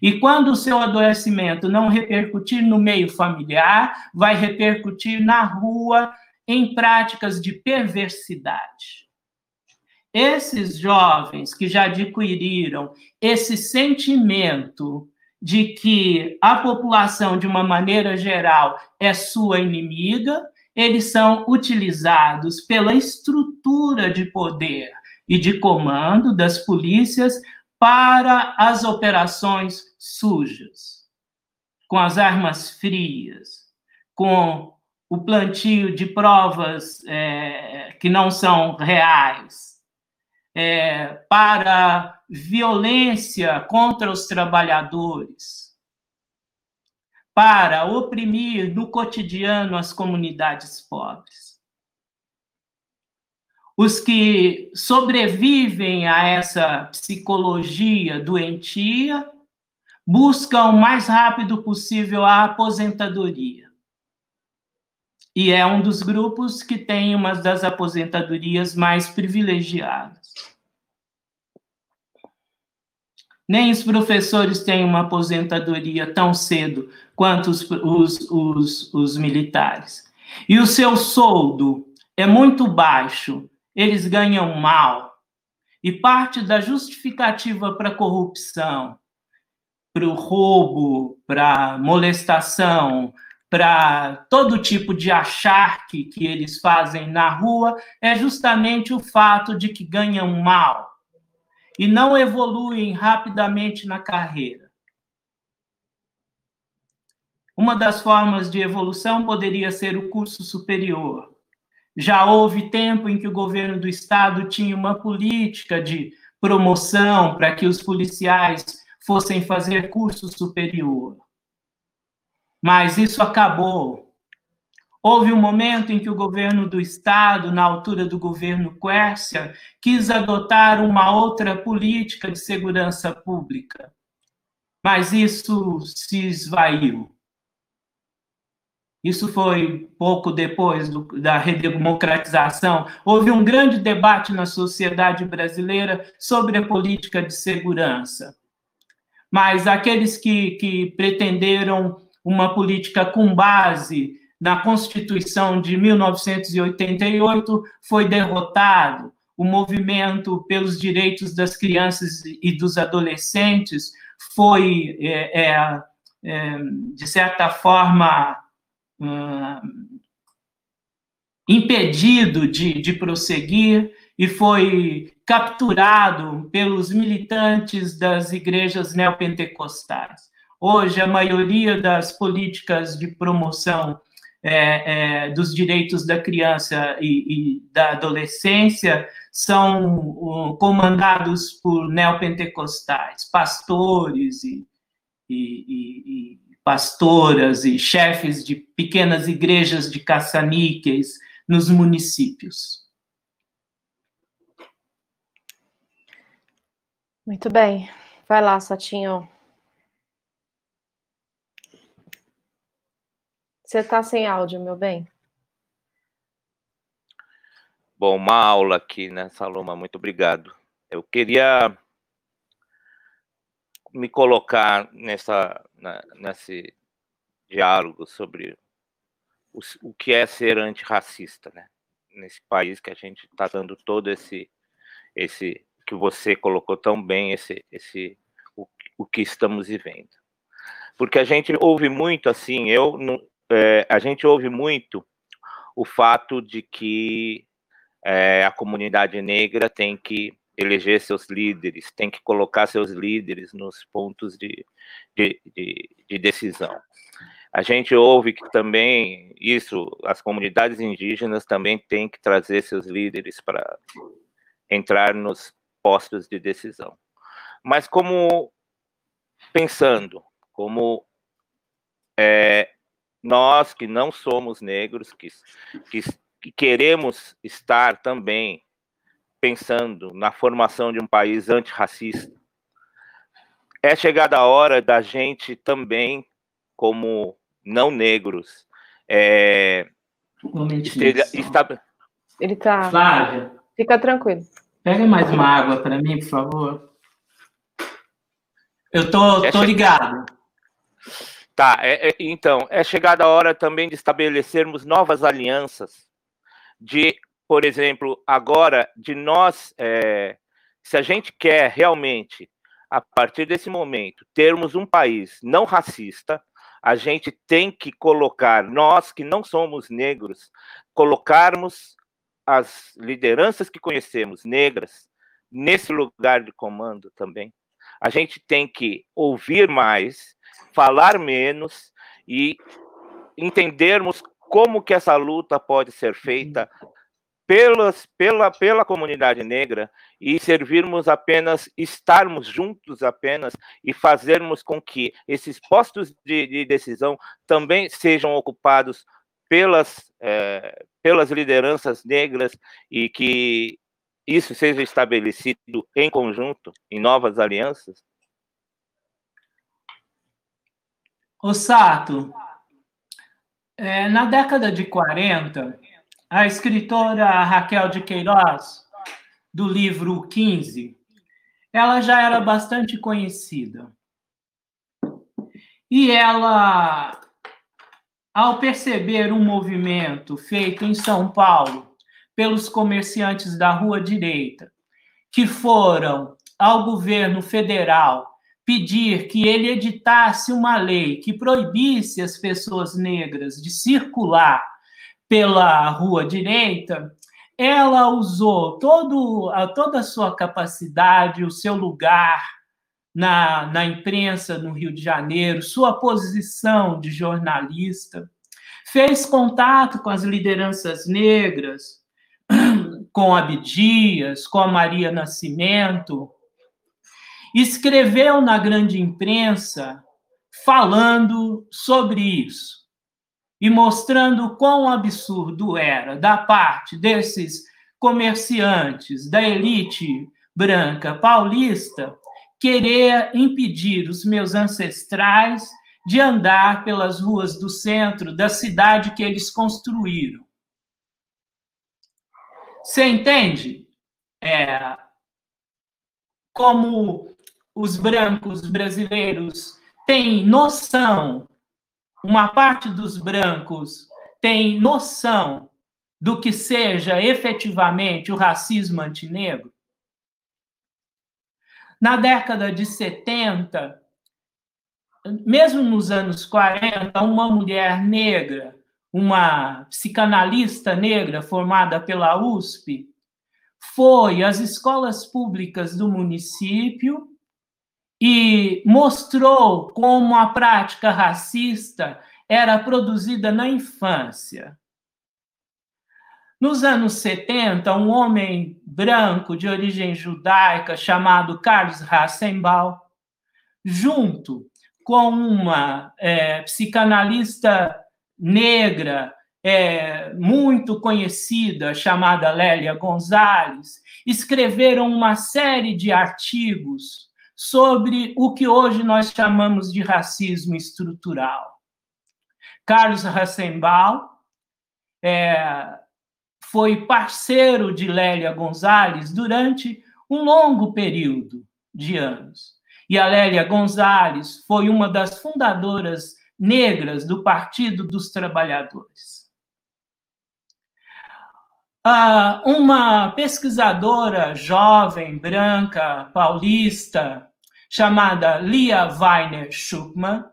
E quando o seu adoecimento não repercutir no meio familiar, vai repercutir na rua em práticas de perversidade. Esses jovens que já adquiriram esse sentimento de que a população, de uma maneira geral, é sua inimiga, eles são utilizados pela estrutura de poder e de comando das polícias para as operações sujas, com as armas frias, com o plantio de provas é, que não são reais, é, para violência contra os trabalhadores, para oprimir no cotidiano as comunidades pobres os que sobrevivem a essa psicologia doentia buscam o mais rápido possível a aposentadoria. E é um dos grupos que tem uma das aposentadorias mais privilegiadas. Nem os professores têm uma aposentadoria tão cedo quanto os, os, os, os militares. E o seu soldo é muito baixo eles ganham mal. E parte da justificativa para a corrupção, para o roubo, para a molestação, para todo tipo de acharque que eles fazem na rua, é justamente o fato de que ganham mal e não evoluem rapidamente na carreira. Uma das formas de evolução poderia ser o curso superior. Já houve tempo em que o governo do estado tinha uma política de promoção para que os policiais fossem fazer curso superior. Mas isso acabou. Houve um momento em que o governo do estado, na altura do governo Quércia, quis adotar uma outra política de segurança pública. Mas isso se esvaiu. Isso foi pouco depois do, da redemocratização. Houve um grande debate na sociedade brasileira sobre a política de segurança. Mas aqueles que, que pretenderam uma política com base na Constituição de 1988 foi derrotado. O movimento pelos direitos das crianças e dos adolescentes foi, é, é, é, de certa forma, impedido de, de prosseguir e foi capturado pelos militantes das igrejas neopentecostais. Hoje, a maioria das políticas de promoção é, é, dos direitos da criança e, e da adolescência são comandados por neopentecostais, pastores e, e, pastoras e chefes de pequenas igrejas de caça-níqueis nos municípios. Muito bem. Vai lá, Satinho. Você está sem áudio, meu bem. Bom, uma aula aqui, né, Saloma? Muito obrigado. Eu queria me colocar nessa, nesse diálogo sobre o, o que é ser antirracista, né? Nesse país que a gente está dando todo esse, esse que você colocou tão bem, esse, esse o, o que estamos vivendo. Porque a gente ouve muito assim, eu é, a gente ouve muito o fato de que é, a comunidade negra tem que eleger seus líderes, tem que colocar seus líderes nos pontos de, de, de, de decisão. A gente ouve que também isso, as comunidades indígenas também têm que trazer seus líderes para entrar nos postos de decisão. Mas como pensando, como é, nós que não somos negros, que, que, que queremos estar também pensando na formação de um país antirracista, é chegada a hora da gente também, como não negros, é, está... Ele está. Flávia. Fica tranquilo. Pega mais uma água para mim, por favor. Eu tô, tô ligado. Tá, é, é, então, é chegada a hora também de estabelecermos novas alianças, de por exemplo, agora, de nós, é, se a gente quer realmente, a partir desse momento, termos um país não racista, a gente tem que colocar, nós que não somos negros, colocarmos as lideranças que conhecemos, negras, nesse lugar de comando também. A gente tem que ouvir mais, falar menos e entendermos como que essa luta pode ser feita pelas, pela, pela comunidade negra e servirmos apenas, estarmos juntos apenas e fazermos com que esses postos de, de decisão também sejam ocupados pelas, é, pelas lideranças negras e que isso seja estabelecido em conjunto, em novas alianças? O Sato, é, na década de 40, a escritora Raquel de Queiroz, do livro 15, ela já era bastante conhecida. E ela, ao perceber um movimento feito em São Paulo pelos comerciantes da Rua Direita, que foram ao governo federal pedir que ele editasse uma lei que proibisse as pessoas negras de circular pela rua direita, ela usou todo, a, toda a sua capacidade, o seu lugar na, na imprensa no Rio de Janeiro, sua posição de jornalista, fez contato com as lideranças negras, com Abdias, com a Maria Nascimento, escreveu na grande imprensa falando sobre isso e mostrando quão absurdo era da parte desses comerciantes da elite branca paulista querer impedir os meus ancestrais de andar pelas ruas do centro da cidade que eles construíram. Você entende? É, como os brancos brasileiros têm noção uma parte dos brancos tem noção do que seja efetivamente o racismo antinegro? Na década de 70, mesmo nos anos 40, uma mulher negra, uma psicanalista negra formada pela USP, foi às escolas públicas do município e mostrou como a prática racista era produzida na infância. Nos anos 70, um homem branco de origem judaica chamado Carlos Rassenbaum, junto com uma é, psicanalista negra é, muito conhecida chamada Lélia Gonzalez, escreveram uma série de artigos sobre o que hoje nós chamamos de racismo estrutural. Carlos Rassenbaum é, foi parceiro de Lélia Gonzalez durante um longo período de anos. E a Lélia Gonzalez foi uma das fundadoras negras do Partido dos Trabalhadores. Ah, uma pesquisadora jovem, branca, paulista, chamada Lia Weiner Schuckmann,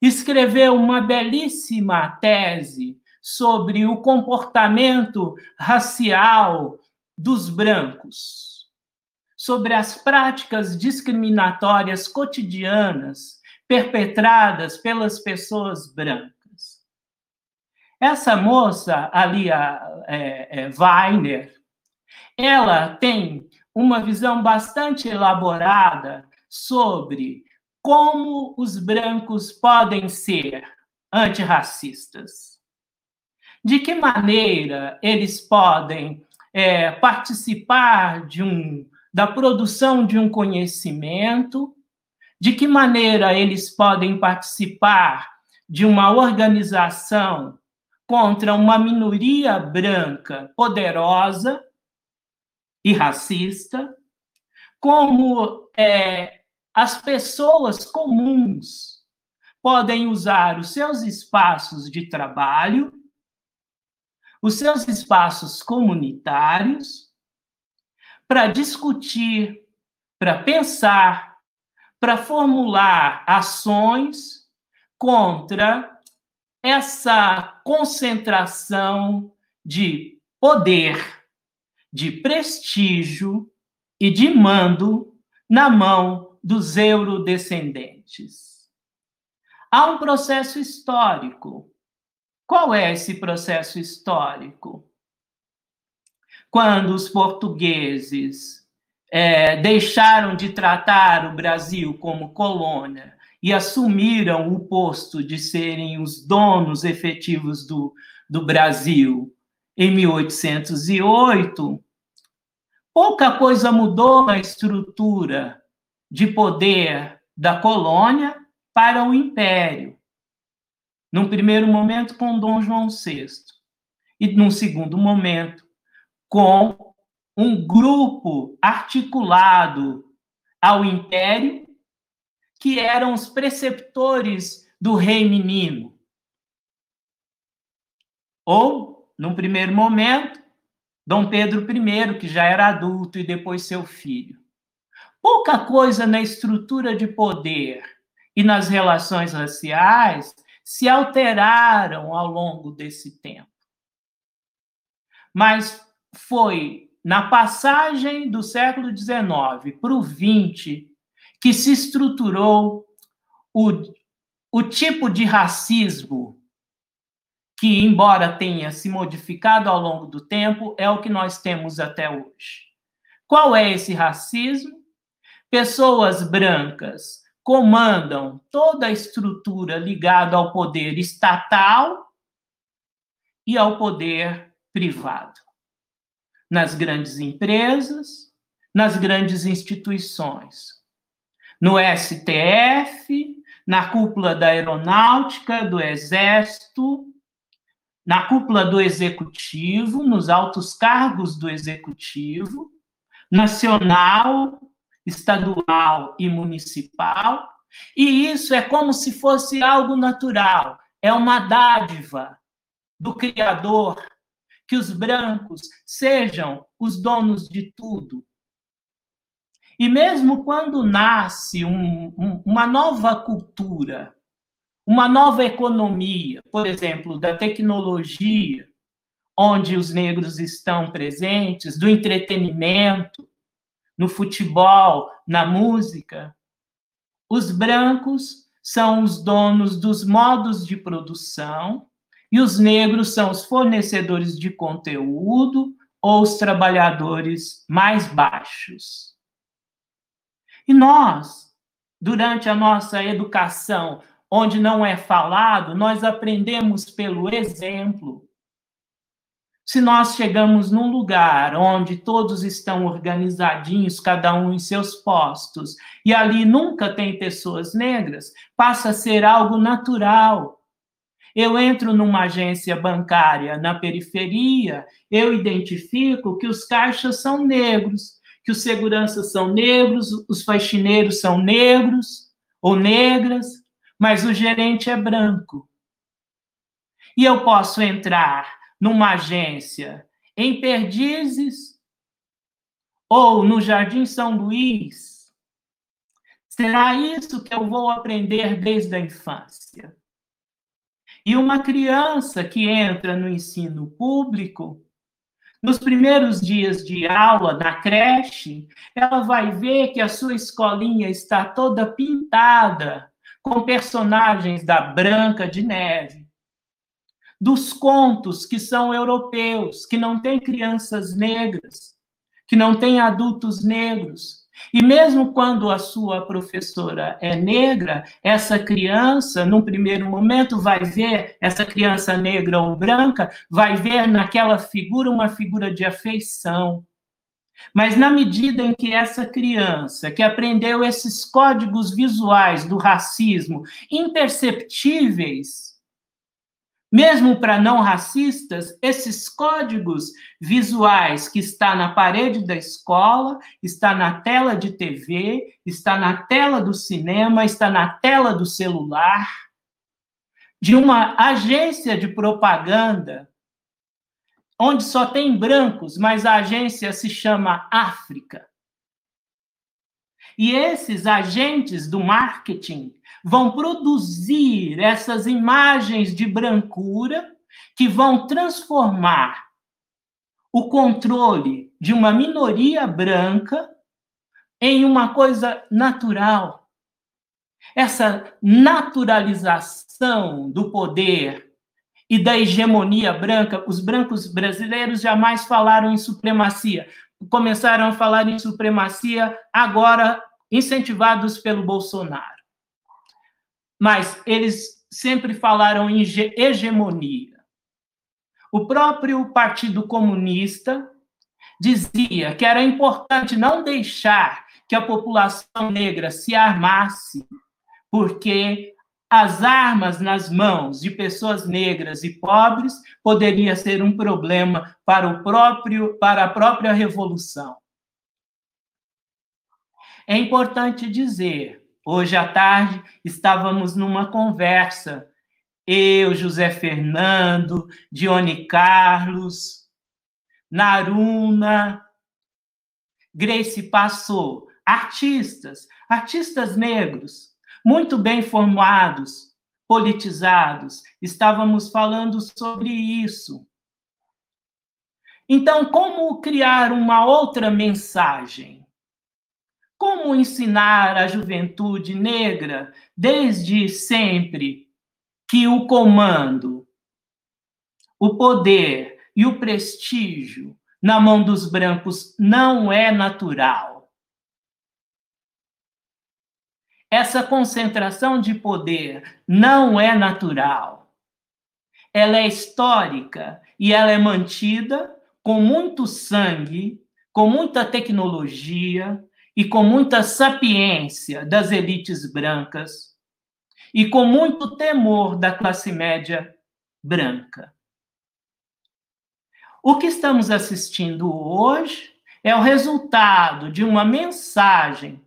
escreveu uma belíssima tese sobre o comportamento racial dos brancos, sobre as práticas discriminatórias cotidianas perpetradas pelas pessoas brancas. Essa moça, ali, a é, é, Weiner, ela tem uma visão bastante elaborada sobre como os brancos podem ser antirracistas. De que maneira eles podem é, participar de um, da produção de um conhecimento, de que maneira eles podem participar de uma organização contra uma minoria branca poderosa e racista, como é, as pessoas comuns podem usar os seus espaços de trabalho, os seus espaços comunitários, para discutir, para pensar, para formular ações contra essa concentração de poder, de prestígio e de mando na mão dos eurodescendentes. Há um processo histórico. Qual é esse processo histórico? Quando os portugueses é, deixaram de tratar o Brasil como colônia e assumiram o posto de serem os donos efetivos do, do Brasil em 1808, pouca coisa mudou na estrutura de poder da colônia para o império. Num primeiro momento, com Dom João VI, e num segundo momento, com um grupo articulado ao império, que eram os preceptores do rei menino. Ou, num primeiro momento, Dom Pedro I, que já era adulto, e depois seu filho. Pouca coisa na estrutura de poder e nas relações raciais se alteraram ao longo desse tempo. Mas foi na passagem do século XIX para o XX que se estruturou o, o tipo de racismo que, embora tenha se modificado ao longo do tempo, é o que nós temos até hoje. Qual é esse racismo? Pessoas brancas comandam toda a estrutura ligada ao poder estatal e ao poder privado. Nas grandes empresas, nas grandes instituições. No STF, na cúpula da aeronáutica, do exército, na cúpula do executivo, nos altos cargos do executivo, nacional, estadual e municipal, e isso é como se fosse algo natural, é uma dádiva do Criador que os brancos sejam os donos de tudo. E mesmo quando nasce um, um, uma nova cultura, uma nova economia, por exemplo, da tecnologia, onde os negros estão presentes, do entretenimento, no futebol, na música. Os brancos são os donos dos modos de produção e os negros são os fornecedores de conteúdo ou os trabalhadores mais baixos. E nós, durante a nossa educação, onde não é falado, nós aprendemos pelo exemplo. Se nós chegamos num lugar onde todos estão organizadinhos, cada um em seus postos, e ali nunca tem pessoas negras, passa a ser algo natural. Eu entro numa agência bancária na periferia, eu identifico que os caixas são negros, que os seguranças são negros, os faxineiros são negros ou negras, mas o gerente é branco. E eu posso entrar numa agência em Perdizes ou no Jardim São Luís? Será isso que eu vou aprender desde a infância? E uma criança que entra no ensino público, nos primeiros dias de aula na creche, ela vai ver que a sua escolinha está toda pintada com personagens da Branca de Neve, dos contos que são europeus, que não têm crianças negras, que não têm adultos negros, e mesmo quando a sua professora é negra, essa criança, num primeiro momento, vai ver, essa criança negra ou branca, vai ver naquela figura uma figura de afeição. Mas na medida em que essa criança, que aprendeu esses códigos visuais do racismo, imperceptíveis, mesmo para não racistas, esses códigos visuais que está na parede da escola, está na tela de TV, está na tela do cinema, está na tela do celular, de uma agência de propaganda onde só tem brancos, mas a agência se chama África. E esses agentes do marketing vão produzir essas imagens de brancura que vão transformar o controle de uma minoria branca em uma coisa natural. Essa naturalização do poder e da hegemonia branca, os brancos brasileiros jamais falaram em supremacia. Começaram a falar em supremacia agora incentivados pelo Bolsonaro mas eles sempre falaram em hegemonia. O próprio Partido Comunista dizia que era importante não deixar que a população negra se armasse, porque as armas nas mãos de pessoas negras e pobres poderia ser um problema para o próprio para a própria revolução. É importante dizer Hoje à tarde estávamos numa conversa, eu, José Fernando, Dione Carlos, Naruna, Grace passou, artistas, artistas negros, muito bem formados, politizados, estávamos falando sobre isso. Então, como criar uma outra mensagem? Como ensinar a juventude negra, desde sempre, que o comando, o poder e o prestígio na mão dos brancos não é natural? Essa concentração de poder não é natural. Ela é histórica e ela é mantida com muito sangue, com muita tecnologia, e com muita sapiência das elites brancas e com muito temor da classe média branca. O que estamos assistindo hoje é o resultado de uma mensagem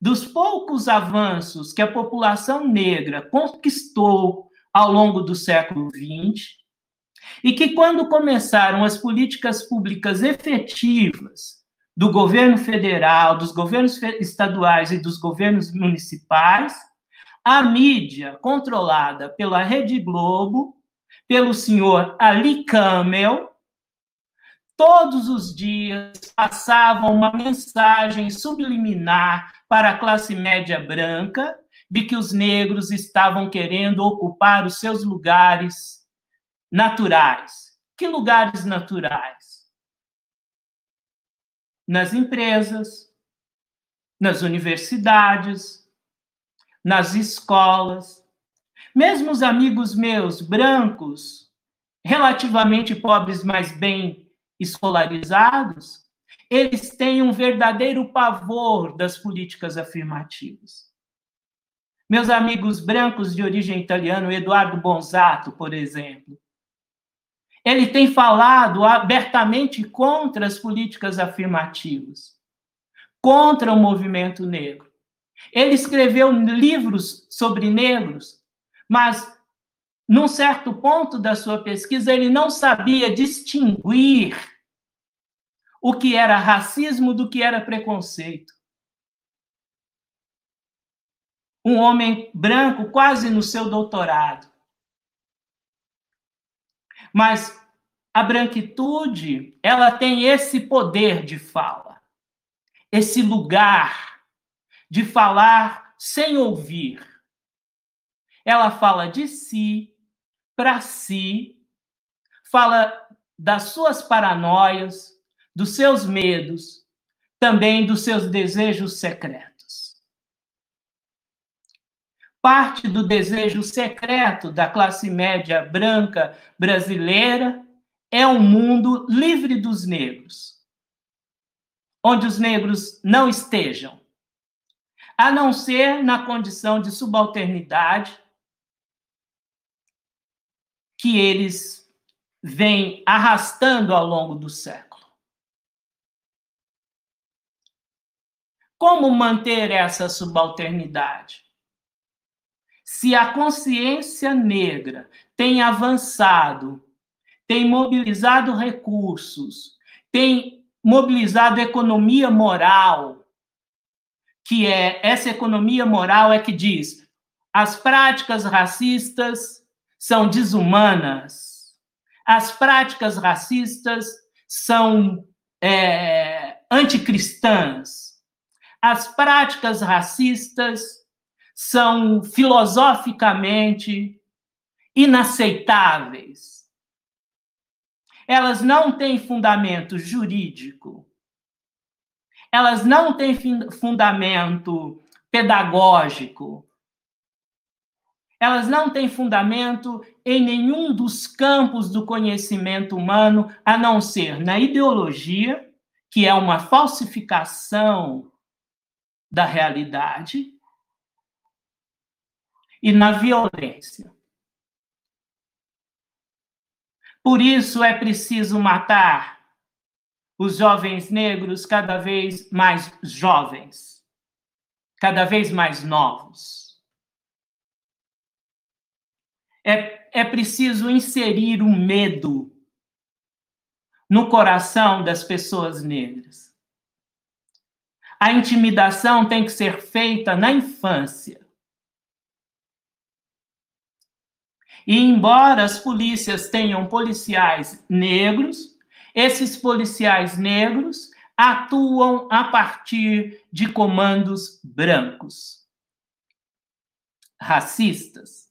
dos poucos avanços que a população negra conquistou ao longo do século XX e que, quando começaram as políticas públicas efetivas do governo federal, dos governos estaduais e dos governos municipais, a mídia controlada pela Rede Globo, pelo senhor Ali Camel, todos os dias passavam uma mensagem subliminar para a classe média branca de que os negros estavam querendo ocupar os seus lugares naturais. Que lugares naturais? Nas empresas, nas universidades, nas escolas. Mesmo os amigos meus brancos, relativamente pobres, mas bem escolarizados, eles têm um verdadeiro pavor das políticas afirmativas. Meus amigos brancos de origem italiana, Eduardo Bonzato, por exemplo, ele tem falado abertamente contra as políticas afirmativas, contra o movimento negro. Ele escreveu livros sobre negros, mas num certo ponto da sua pesquisa ele não sabia distinguir o que era racismo do que era preconceito. Um homem branco quase no seu doutorado. Mas a branquitude, ela tem esse poder de fala, esse lugar de falar sem ouvir. Ela fala de si, para si, fala das suas paranoias, dos seus medos, também dos seus desejos secretos. Parte do desejo secreto da classe média branca brasileira é um mundo livre dos negros, onde os negros não estejam, a não ser na condição de subalternidade que eles vêm arrastando ao longo do século. Como manter essa subalternidade? Se a consciência negra tem avançado tem mobilizado recursos, tem mobilizado economia moral, que é essa economia moral é que diz as práticas racistas são desumanas, as práticas racistas são é, anticristãs, as práticas racistas são filosoficamente inaceitáveis. Elas não têm fundamento jurídico, elas não têm fundamento pedagógico, elas não têm fundamento em nenhum dos campos do conhecimento humano, a não ser na ideologia, que é uma falsificação da realidade, e na violência. Por isso é preciso matar os jovens negros cada vez mais jovens, cada vez mais novos. É, é preciso inserir o medo no coração das pessoas negras. A intimidação tem que ser feita na infância. E embora as polícias tenham policiais negros, esses policiais negros atuam a partir de comandos brancos, racistas.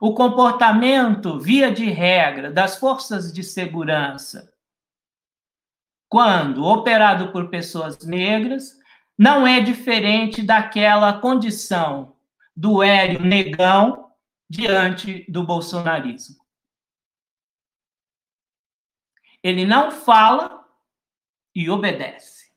O comportamento, via de regra, das forças de segurança, quando operado por pessoas negras, não é diferente daquela condição do Hélio Negão diante do bolsonarismo. Ele não fala e obedece.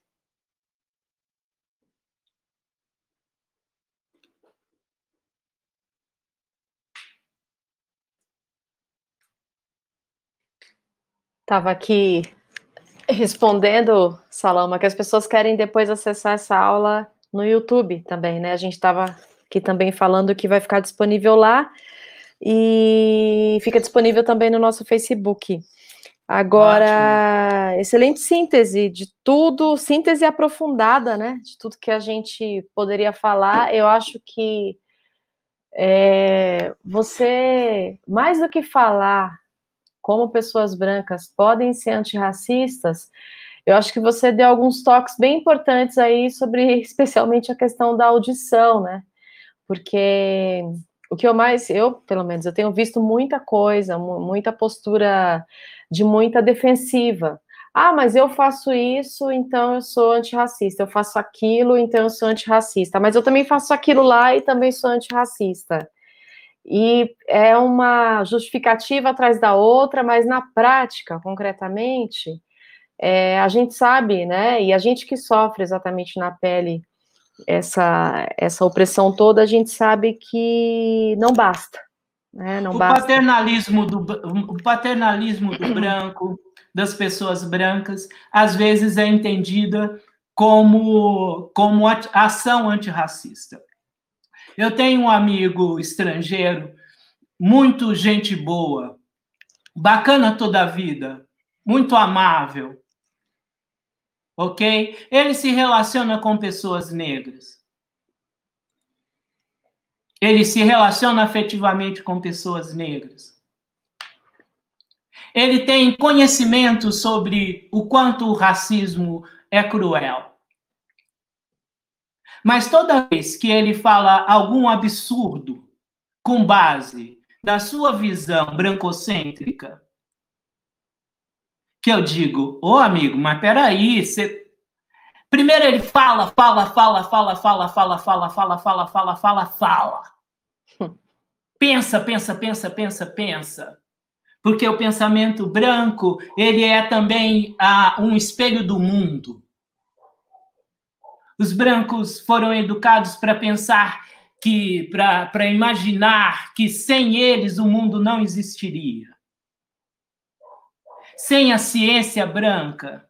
Estava aqui respondendo, Salama, que as pessoas querem depois acessar essa aula no YouTube também, né? A gente estava aqui também falando que vai ficar disponível lá e fica disponível também no nosso Facebook. Agora, Ótimo. excelente síntese de tudo, síntese aprofundada, né? De tudo que a gente poderia falar. Eu acho que é, você, mais do que falar como pessoas brancas podem ser antirracistas, eu acho que você deu alguns toques bem importantes aí sobre, especialmente, a questão da audição, né? Porque o que eu mais, eu, pelo menos, eu tenho visto muita coisa, muita postura de muita defensiva. Ah, mas eu faço isso, então eu sou antirracista. Eu faço aquilo, então eu sou antirracista. Mas eu também faço aquilo lá e também sou antirracista. E é uma justificativa atrás da outra, mas na prática, concretamente, é, a gente sabe, né? E a gente que sofre exatamente na pele essa, essa opressão toda, a gente sabe que não basta. Né? Não o, basta. Paternalismo do, o paternalismo do branco, das pessoas brancas, às vezes é entendida como, como ação antirracista. Eu tenho um amigo estrangeiro, muito gente boa, bacana toda a vida, muito amável, ok? Ele se relaciona com pessoas negras. Ele se relaciona afetivamente com pessoas negras. Ele tem conhecimento sobre o quanto o racismo é cruel. Mas toda vez que ele fala algum absurdo com base na sua visão brancocêntrica, que eu digo, ô amigo, mas peraí, você. Primeiro ele fala, fala, fala, fala, fala, fala, fala, fala, fala, fala, fala, fala. Pensa, pensa, pensa, pensa, pensa. Porque o pensamento branco, ele é também ah, um espelho do mundo. Os brancos foram educados para pensar que, para imaginar que sem eles o mundo não existiria sem a ciência branca,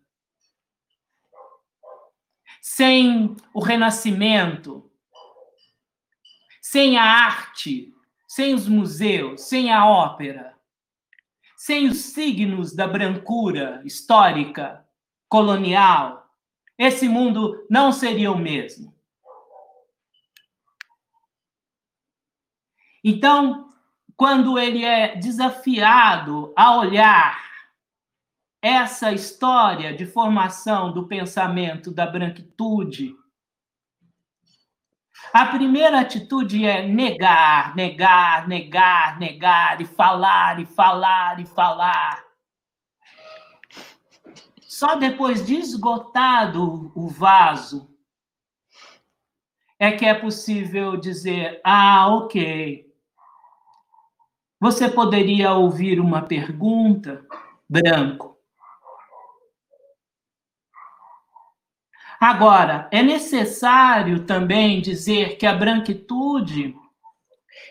sem o renascimento, sem a arte, sem os museus, sem a ópera, sem os signos da brancura histórica, colonial, esse mundo não seria o mesmo. Então, quando ele é desafiado a olhar essa história de formação do pensamento da branquitude, a primeira atitude é negar, negar, negar, negar, e falar, e falar, e falar. Só depois de esgotado o vaso é que é possível dizer: ah, ok. Você poderia ouvir uma pergunta, branco. Agora, é necessário também dizer que a branquitude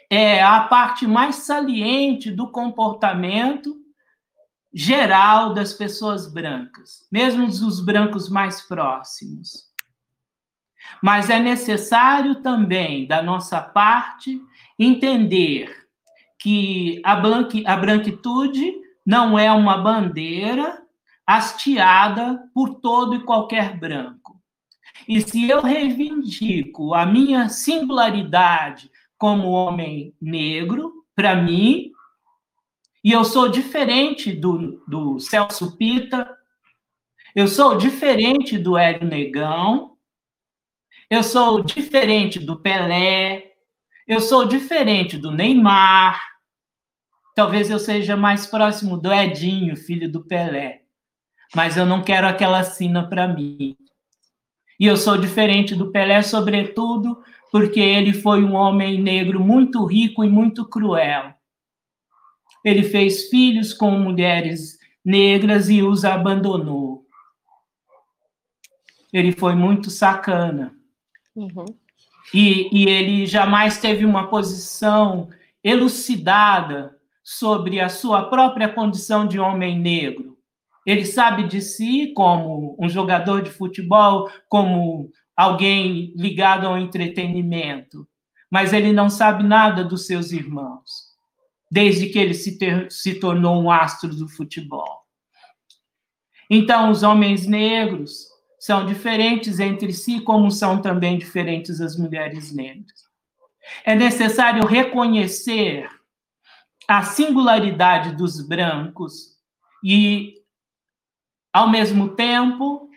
é a parte mais saliente do comportamento geral das pessoas brancas, mesmo dos brancos mais próximos. Mas é necessário também, da nossa parte, entender que a, a branquitude não é uma bandeira hasteada por todo e qualquer branco. E se eu reivindico a minha singularidade como homem negro, para mim, e eu sou diferente do, do Celso Pita, eu sou diferente do Hélio Negão, eu sou diferente do Pelé, eu sou diferente do Neymar, talvez eu seja mais próximo do Edinho, filho do Pelé, mas eu não quero aquela sina para mim. E eu sou diferente do Pelé, sobretudo porque ele foi um homem negro muito rico e muito cruel. Ele fez filhos com mulheres negras e os abandonou. Ele foi muito sacana. Uhum. E, e ele jamais teve uma posição elucidada sobre a sua própria condição de homem negro. Ele sabe de si como um jogador de futebol, como alguém ligado ao entretenimento, mas ele não sabe nada dos seus irmãos, desde que ele se, ter, se tornou um astro do futebol. Então, os homens negros são diferentes entre si, como são também diferentes as mulheres negras. É necessário reconhecer a singularidade dos brancos e ao mesmo tempo,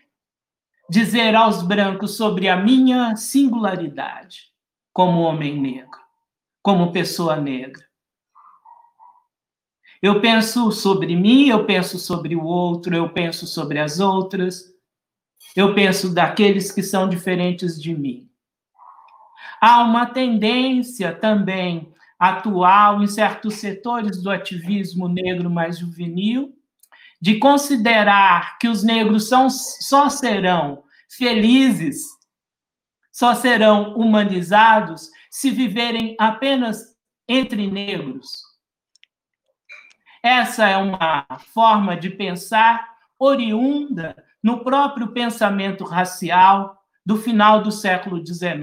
dizer aos brancos sobre a minha singularidade como homem negro, como pessoa negra. Eu penso sobre mim, eu penso sobre o outro, eu penso sobre as outras, eu penso daqueles que são diferentes de mim. Há uma tendência também atual em certos setores do ativismo negro mais juvenil de considerar que os negros são, só serão felizes só serão humanizados se viverem apenas entre negros. Essa é uma forma de pensar oriunda no próprio pensamento racial do final do século XIX.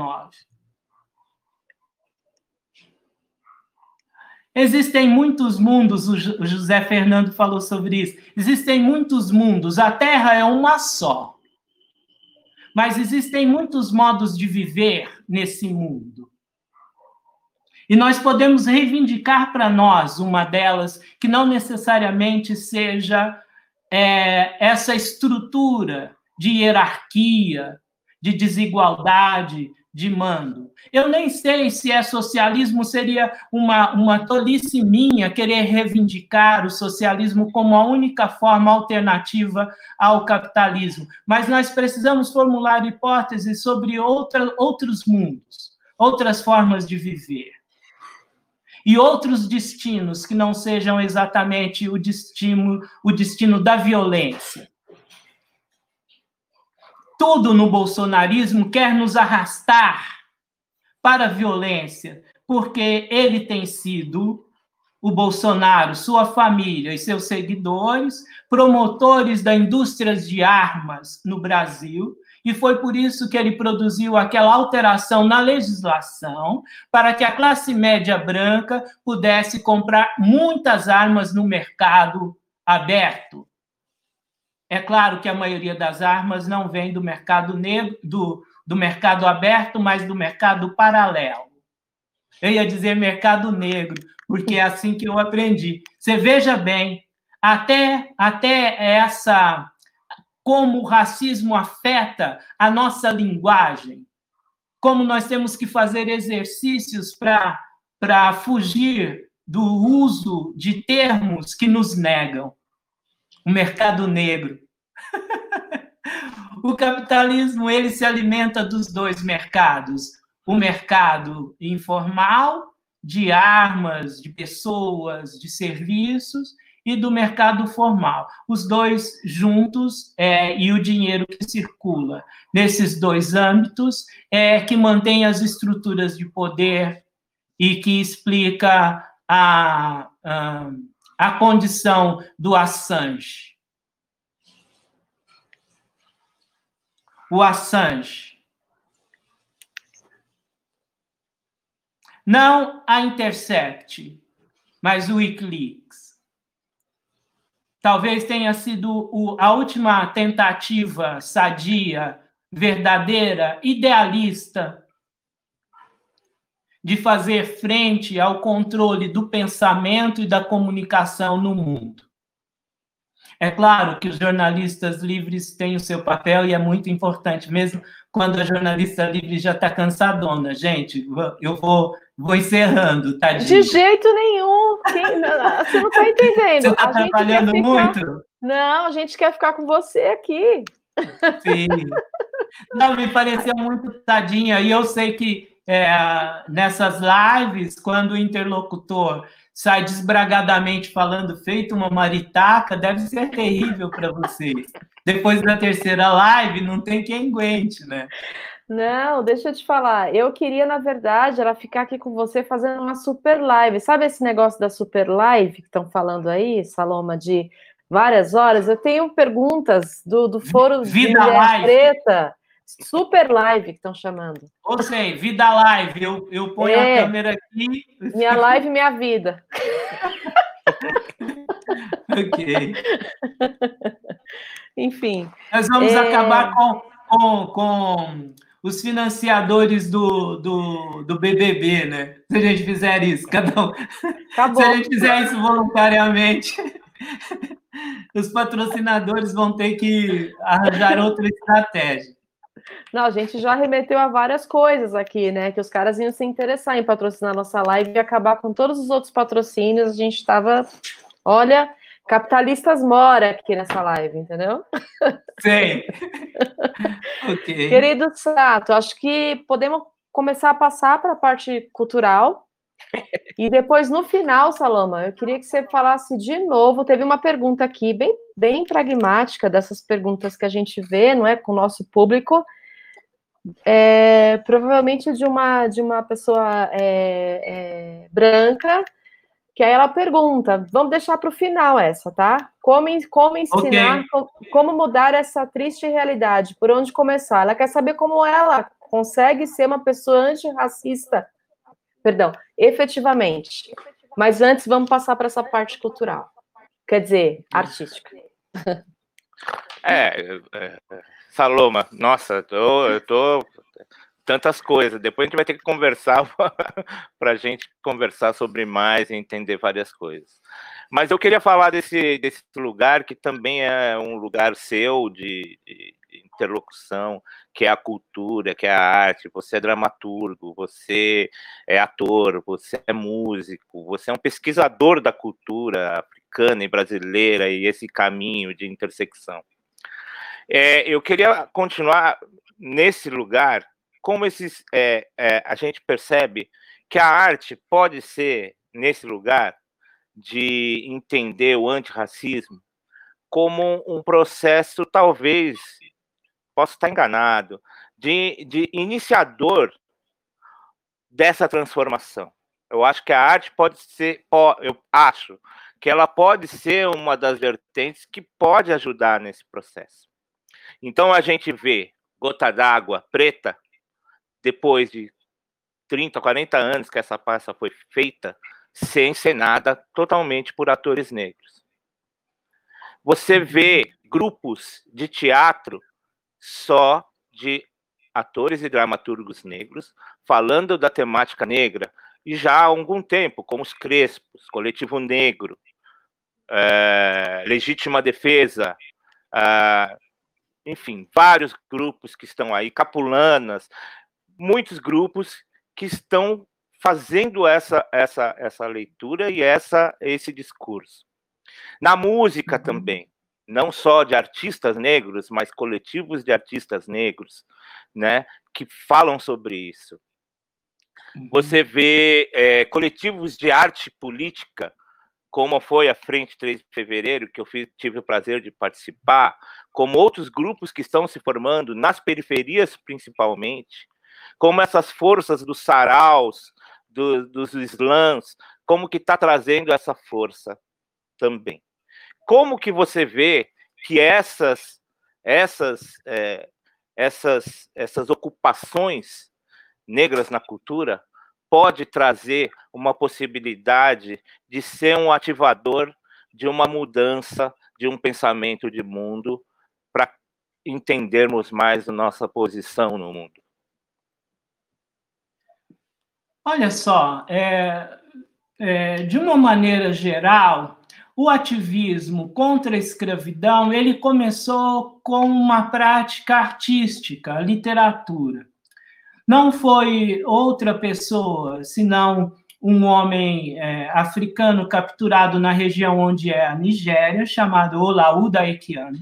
Existem muitos mundos, o José Fernando falou sobre isso. Existem muitos mundos, a Terra é uma só. Mas existem muitos modos de viver nesse mundo. E nós podemos reivindicar para nós uma delas, que não necessariamente seja é, essa estrutura de hierarquia, de desigualdade, de mando. Eu nem sei se é socialismo, seria uma, uma tolice minha querer reivindicar o socialismo como a única forma alternativa ao capitalismo, mas nós precisamos formular hipóteses sobre outra, outros mundos, outras formas de viver. E outros destinos que não sejam exatamente o destino, o destino da violência tudo no bolsonarismo quer nos arrastar para a violência, porque ele tem sido, o Bolsonaro, sua família e seus seguidores, promotores da indústria de armas no Brasil, e foi por isso que ele produziu aquela alteração na legislação para que a classe média branca pudesse comprar muitas armas no mercado aberto. É claro que a maioria das armas não vem do mercado negro, do, do mercado aberto, mas do mercado paralelo. Eu ia dizer mercado negro, porque é assim que eu aprendi. Você veja bem, até, até essa como o racismo afeta a nossa linguagem, como nós temos que fazer exercícios para fugir do uso de termos que nos negam. O mercado negro. o capitalismo ele se alimenta dos dois mercados, o mercado informal de armas, de pessoas, de serviços e do mercado formal. Os dois juntos é, e o dinheiro que circula nesses dois âmbitos é que mantém as estruturas de poder e que explica a, a, a condição do Assange. o Assange. Não a Intercept, mas o Wikileaks. Talvez tenha sido a última tentativa sadia, verdadeira, idealista de fazer frente ao controle do pensamento e da comunicação no mundo. É claro que os jornalistas livres têm o seu papel e é muito importante, mesmo quando a jornalista livre já está cansadona. Gente, eu vou, vou encerrando, tadinho. De jeito nenhum. Quem, você não está entendendo. Você está trabalhando ficar... muito? Não, a gente quer ficar com você aqui. Sim. Não, me pareceu muito tadinha. E eu sei que é, nessas lives, quando o interlocutor sai desbragadamente falando feito uma maritaca, deve ser terrível para vocês. Depois da terceira live, não tem quem aguente, né? Não, deixa eu te falar. Eu queria, na verdade, era ficar aqui com você fazendo uma super live. Sabe esse negócio da super live que estão falando aí, Saloma, de várias horas? Eu tenho perguntas do, do Foro Vida de. Preta. Super live que estão chamando. Ou seja, vida live. Eu, eu ponho é, a câmera aqui. Minha live, minha vida. ok. Enfim. Nós vamos é... acabar com, com, com os financiadores do, do, do BBB, né? Se a gente fizer isso, cada um. Acabou. Se a gente fizer isso voluntariamente, os patrocinadores vão ter que arranjar outra estratégia. Não, a gente já remeteu a várias coisas aqui, né? Que os caras iam se interessar em patrocinar nossa live e acabar com todos os outros patrocínios. A gente estava, olha, capitalistas mora aqui nessa live, entendeu? Sim. ok. Querido Sato, acho que podemos começar a passar para a parte cultural. E depois, no final, Salama, eu queria que você falasse de novo. Teve uma pergunta aqui, bem, bem pragmática, dessas perguntas que a gente vê, não é, com o nosso público. É, provavelmente de uma, de uma pessoa é, é, branca, que aí ela pergunta, vamos deixar para o final essa, tá? Como, como ensinar, okay. como, como mudar essa triste realidade, por onde começar? Ela quer saber como ela consegue ser uma pessoa antirracista, perdão, efetivamente. Mas antes, vamos passar para essa parte cultural, quer dizer, artística. É, é, é Saloma, nossa, tô, eu tô tantas coisas. Depois a gente vai ter que conversar para a gente conversar sobre mais e entender várias coisas. Mas eu queria falar desse, desse lugar que também é um lugar seu de, de interlocução, que é a cultura, que é a arte. Você é dramaturgo, você é ator, você é músico, você é um pesquisador da cultura africana e brasileira e esse caminho de intersecção. É, eu queria continuar nesse lugar como esses, é, é, a gente percebe que a arte pode ser, nesse lugar, de entender o antirracismo como um processo, talvez, posso estar enganado, de, de iniciador dessa transformação. Eu acho que a arte pode ser, eu acho que ela pode ser uma das vertentes que pode ajudar nesse processo. Então a gente vê Gota d'Água Preta depois de 30, 40 anos que essa peça foi feita, ser encenada totalmente por atores negros. Você vê grupos de teatro só de atores e dramaturgos negros falando da temática negra e já há algum tempo, como os Crespos, Coletivo Negro, é, Legítima Defesa, é, enfim, vários grupos que estão aí, Capulanas, muitos grupos que estão fazendo essa, essa, essa leitura e essa, esse discurso. Na música uhum. também, não só de artistas negros, mas coletivos de artistas negros, né, que falam sobre isso. Uhum. Você vê é, coletivos de arte política, como foi a Frente 3 de Fevereiro, que eu fiz, tive o prazer de participar, como outros grupos que estão se formando nas periferias principalmente, como essas forças dos saraus, do, dos slams, como que está trazendo essa força também. Como que você vê que essas essas é, essas essas ocupações negras na cultura pode trazer uma possibilidade de ser um ativador de uma mudança de um pensamento de mundo para entendermos mais nossa posição no mundo. Olha só, é, é, de uma maneira geral, o ativismo contra a escravidão ele começou com uma prática artística, literatura. Não foi outra pessoa, senão um homem é, africano capturado na região onde é a Nigéria, chamado Olaúda Equiano,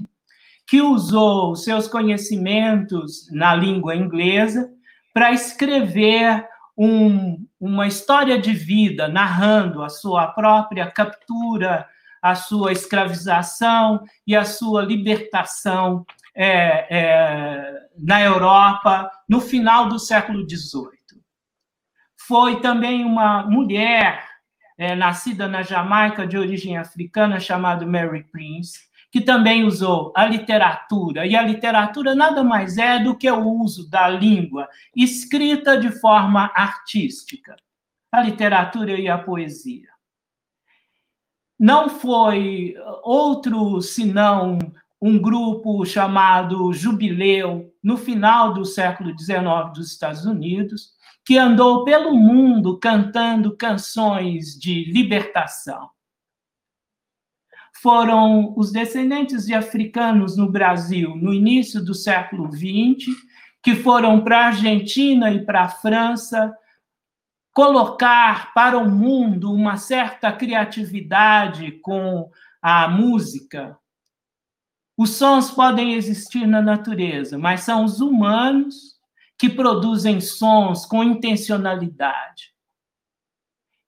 que usou seus conhecimentos na língua inglesa para escrever um, uma história de vida narrando a sua própria captura, a sua escravização e a sua libertação é, é, na Europa no final do século XVIII. Foi também uma mulher é, nascida na Jamaica de origem africana chamada Mary Prince, que também usou a literatura, e a literatura nada mais é do que o uso da língua escrita de forma artística, a literatura e a poesia. Não foi outro senão um grupo chamado Jubileu, no final do século XIX dos Estados Unidos, que andou pelo mundo cantando canções de libertação. Foram os descendentes de africanos no Brasil no início do século XX, que foram para a Argentina e para a França colocar para o mundo uma certa criatividade com a música. Os sons podem existir na natureza, mas são os humanos que produzem sons com intencionalidade.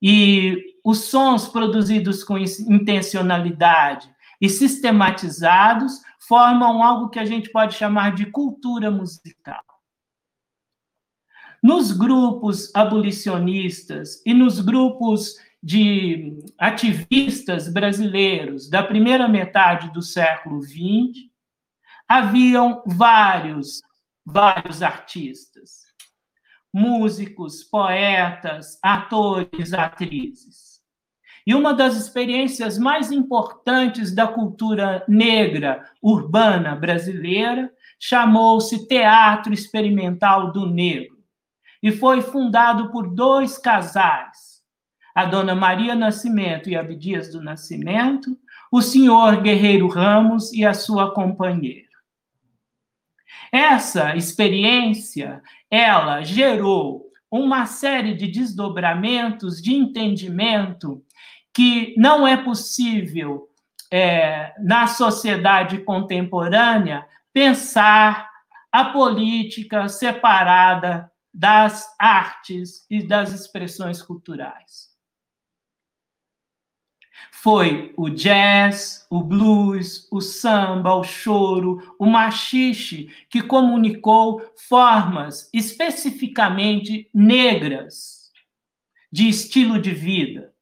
E os sons produzidos com intencionalidade e sistematizados formam algo que a gente pode chamar de cultura musical. Nos grupos abolicionistas e nos grupos de ativistas brasileiros da primeira metade do século XX, haviam vários, vários artistas, músicos, poetas, atores, atrizes. E uma das experiências mais importantes da cultura negra urbana brasileira chamou-se Teatro Experimental do Negro e foi fundado por dois casais, a dona Maria Nascimento e Abdias do Nascimento, o senhor Guerreiro Ramos e a sua companheira. Essa experiência, ela gerou uma série de desdobramentos de entendimento que não é possível é, na sociedade contemporânea pensar a política separada das artes e das expressões culturais. Foi o jazz, o blues, o samba, o choro, o machixe que comunicou formas especificamente negras de estilo de vida,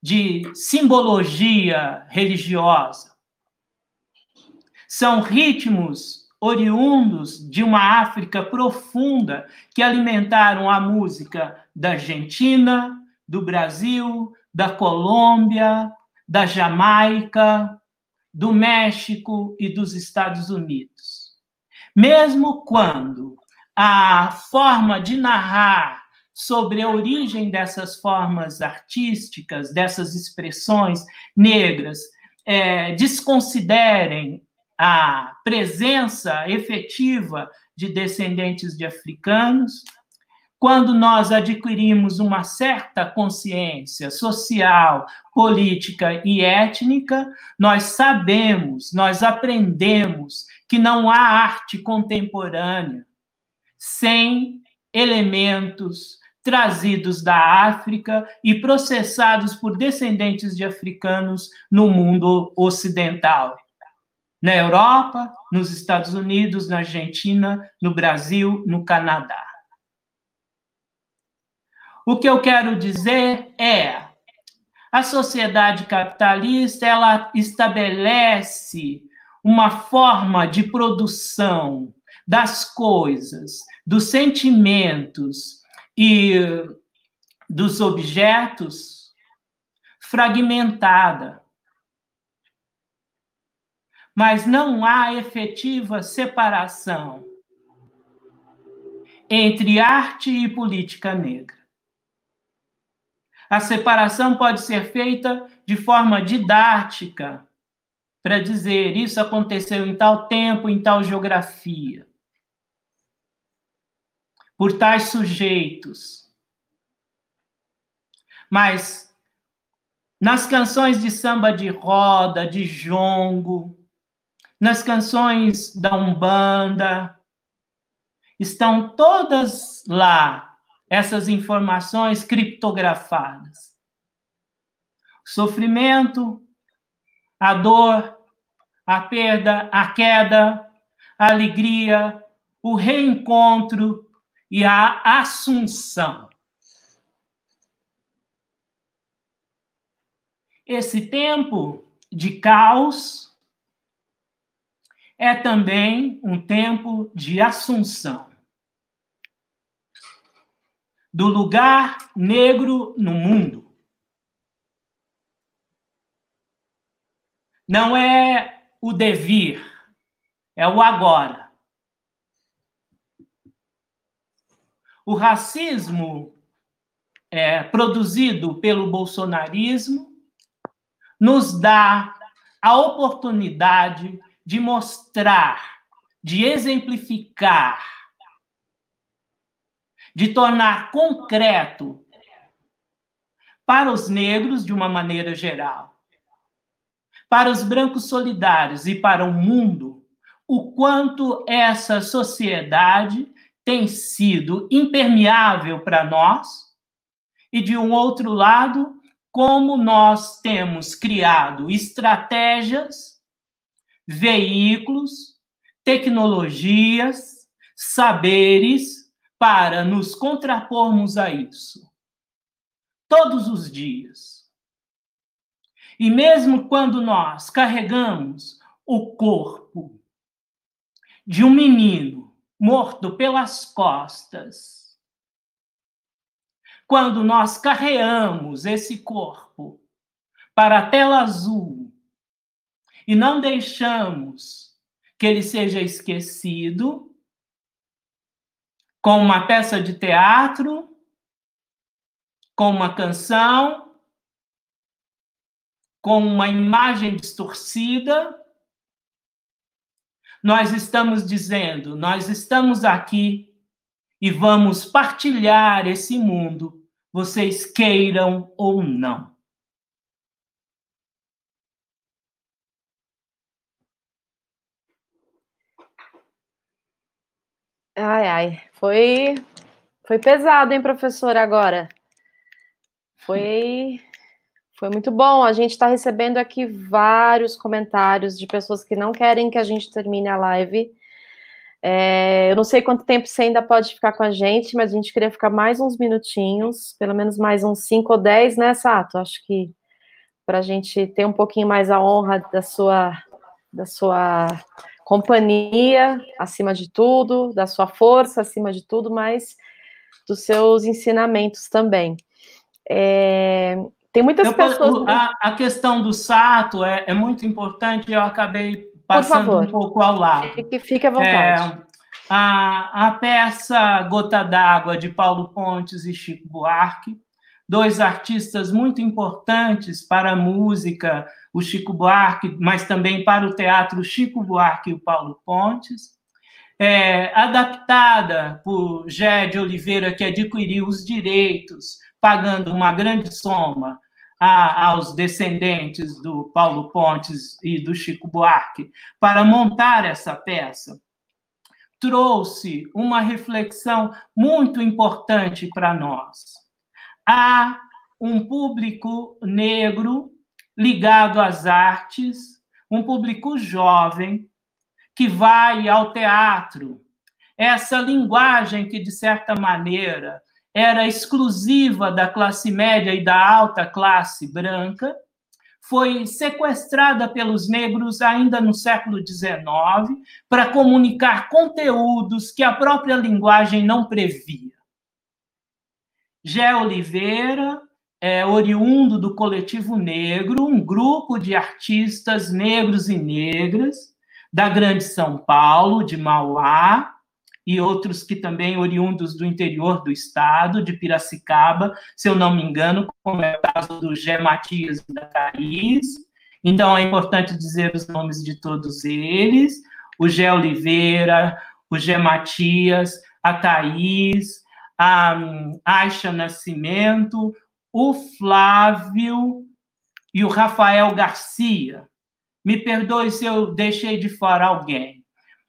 de simbologia religiosa. São ritmos oriundos de uma África profunda que alimentaram a música da Argentina, do Brasil, da Colômbia, da Jamaica, do México e dos Estados Unidos. Mesmo quando a forma de narrar sobre a origem dessas formas artísticas, dessas expressões negras, é, desconsiderem a presença efetiva de descendentes de africanos, quando nós adquirimos uma certa consciência social, política e étnica, nós sabemos, nós aprendemos que não há arte contemporânea sem elementos trazidos da África e processados por descendentes de africanos no mundo ocidental. Na Europa, nos Estados Unidos, na Argentina, no Brasil, no Canadá. O que eu quero dizer é a sociedade capitalista ela estabelece uma forma de produção das coisas, dos sentimentos e dos objetos fragmentada. Mas não há efetiva separação entre arte e política negra. A separação pode ser feita de forma didática, para dizer isso aconteceu em tal tempo, em tal geografia, por tais sujeitos. Mas nas canções de samba de roda, de jongo, nas canções da Umbanda, estão todas lá essas informações criptografadas. Sofrimento, a dor, a perda, a queda, a alegria, o reencontro e a assunção. Esse tempo de caos é também um tempo de assunção do lugar negro no mundo. Não é o devir, é o agora. O racismo é, produzido pelo bolsonarismo nos dá a oportunidade de mostrar, de exemplificar de tornar concreto para os negros de uma maneira geral, para os brancos solidários e para o mundo, o quanto essa sociedade tem sido impermeável para nós, e de um outro lado, como nós temos criado estratégias, veículos, tecnologias, saberes para nos contrapormos a isso. Todos os dias. E mesmo quando nós carregamos o corpo de um menino morto pelas costas, quando nós carreamos esse corpo para a tela azul e não deixamos que ele seja esquecido, com uma peça de teatro, com uma canção, com uma imagem distorcida, nós estamos dizendo, nós estamos aqui e vamos partilhar esse mundo, vocês queiram ou não. Ai, ai, foi, foi pesado, hein, professora, agora. Foi, foi muito bom. A gente está recebendo aqui vários comentários de pessoas que não querem que a gente termine a live. É, eu não sei quanto tempo você ainda pode ficar com a gente, mas a gente queria ficar mais uns minutinhos, pelo menos mais uns 5 ou 10, né, Sato? Acho que para a gente ter um pouquinho mais a honra da sua, da sua companhia acima de tudo, da sua força acima de tudo, mas dos seus ensinamentos também. É, tem muitas eu, pessoas. A, a, questão do Sato é, é, muito importante, eu acabei passando um pouco ao lado. Fique, fique à vontade. É, a, a peça Gota d'Água, de Paulo Pontes e Chico Buarque, dois artistas muito importantes para a música o Chico Buarque, mas também para o teatro Chico Buarque e o Paulo Pontes. É, adaptada por Gé de Oliveira, que adquiriu os direitos, pagando uma grande soma a, aos descendentes do Paulo Pontes e do Chico Buarque, para montar essa peça, trouxe uma reflexão muito importante para nós. Há um público negro ligado às artes, um público jovem que vai ao teatro. Essa linguagem que, de certa maneira, era exclusiva da classe média e da alta classe branca, foi sequestrada pelos negros ainda no século XIX para comunicar conteúdos que a própria linguagem não previa. Gé Oliveira, é, oriundo do Coletivo Negro, um grupo de artistas negros e negras da Grande São Paulo, de Mauá, e outros que também oriundos do interior do estado, de Piracicaba, se eu não me engano, como é o caso do Gé Matias da Thaís. Então, é importante dizer os nomes de todos eles, o Gé Oliveira, o Gé Matias, a Thaís, a Aixa Nascimento, o Flávio e o Rafael Garcia. Me perdoe se eu deixei de fora alguém,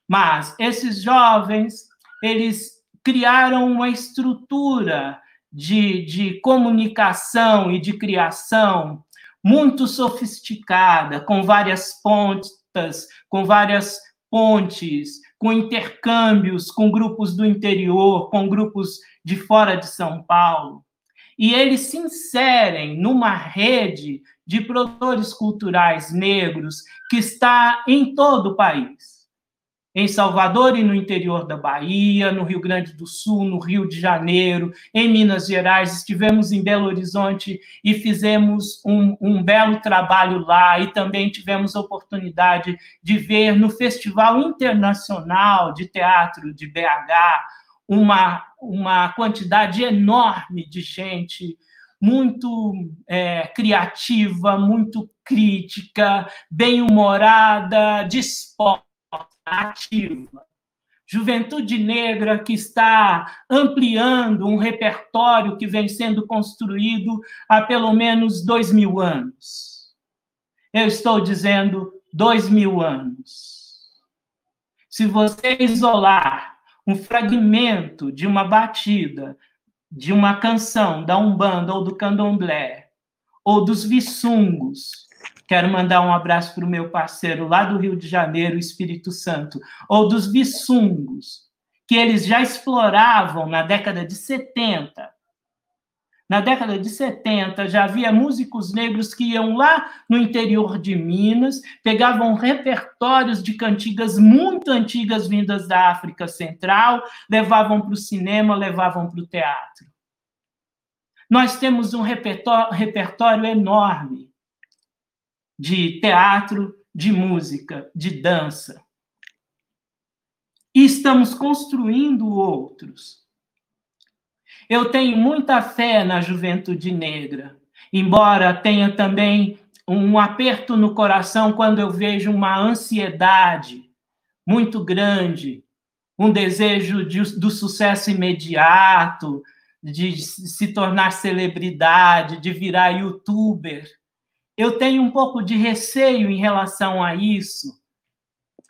mas esses jovens, eles criaram uma estrutura de, de comunicação e de criação muito sofisticada, com várias pontas, com várias pontes, com intercâmbios com grupos do interior, com grupos de fora de São Paulo e eles se inserem numa rede de produtores culturais negros que está em todo o país. Em Salvador e no interior da Bahia, no Rio Grande do Sul, no Rio de Janeiro, em Minas Gerais, estivemos em Belo Horizonte e fizemos um, um belo trabalho lá, e também tivemos a oportunidade de ver no Festival Internacional de Teatro de BH uma, uma quantidade enorme de gente muito é, criativa, muito crítica, bem-humorada, disposta, ativa. Juventude negra que está ampliando um repertório que vem sendo construído há pelo menos dois mil anos. Eu estou dizendo dois mil anos. Se você isolar um fragmento de uma batida, de uma canção da Umbanda ou do Candomblé, ou dos Vissungos. Quero mandar um abraço para o meu parceiro lá do Rio de Janeiro, Espírito Santo, ou dos Vissungos, que eles já exploravam na década de 70. Na década de 70, já havia músicos negros que iam lá no interior de Minas, pegavam repertórios de cantigas muito antigas vindas da África Central, levavam para o cinema, levavam para o teatro. Nós temos um repertório, repertório enorme de teatro, de música, de dança. E estamos construindo outros. Eu tenho muita fé na juventude negra, embora tenha também um aperto no coração quando eu vejo uma ansiedade muito grande, um desejo de, do sucesso imediato, de se tornar celebridade, de virar youtuber. Eu tenho um pouco de receio em relação a isso.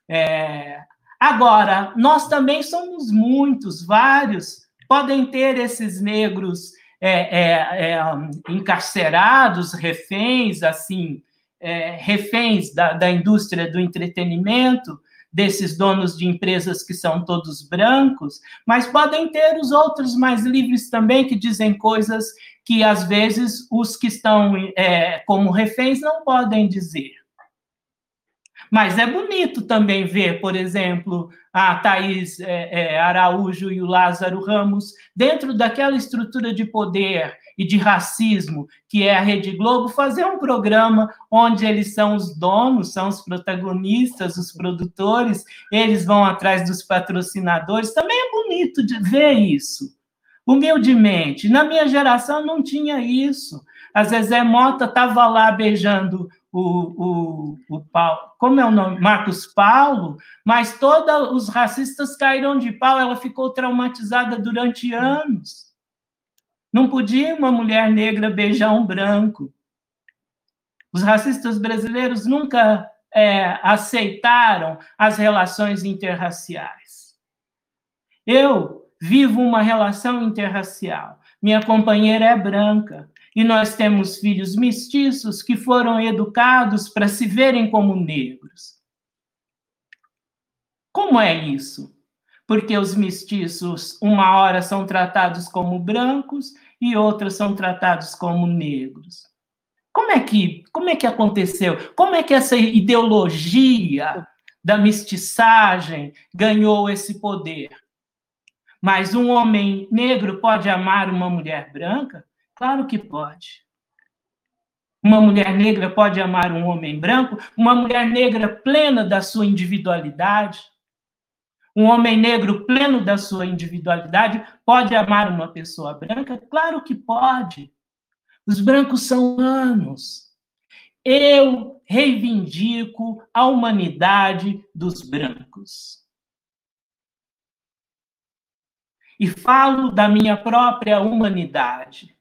É... Agora, nós também somos muitos, vários, podem ter esses negros é, é, é encarcerados, reféns, assim, é, reféns da, da indústria do entretenimento, desses donos de empresas que são todos brancos, mas podem ter os outros mais livres também, que dizem coisas que, às vezes, os que estão é, como reféns não podem dizer. Mas é bonito também ver, por exemplo, a Thaís é, é, Araújo e o Lázaro Ramos dentro daquela estrutura de poder e de racismo que é a Rede Globo, fazer um programa onde eles são os donos, são os protagonistas, os produtores, eles vão atrás dos patrocinadores. Também é bonito de ver isso. Humildemente, na minha geração não tinha isso. A Zezé Mota estava lá beijando o, o, o Paulo, como é o nome? Marcos Paulo, mas todos os racistas caíram de pau, ela ficou traumatizada durante anos. Não podia uma mulher negra beijar um branco. Os racistas brasileiros nunca é, aceitaram as relações interraciais. Eu vivo uma relação interracial. Minha companheira é branca e nós temos filhos mestiços que foram educados para se verem como negros. Como é isso? Porque os mestiços, uma hora, são tratados como brancos e outras são tratados como negros. Como é que, como é que aconteceu? Como é que essa ideologia da mestiçagem ganhou esse poder? Mas um homem negro pode amar uma mulher branca? Claro que pode. Uma mulher negra pode amar um homem branco, uma mulher negra plena da sua individualidade. Um homem negro pleno da sua individualidade pode amar uma pessoa branca? Claro que pode. Os brancos são humanos. Eu reivindico a humanidade dos brancos. E falo da minha própria humanidade.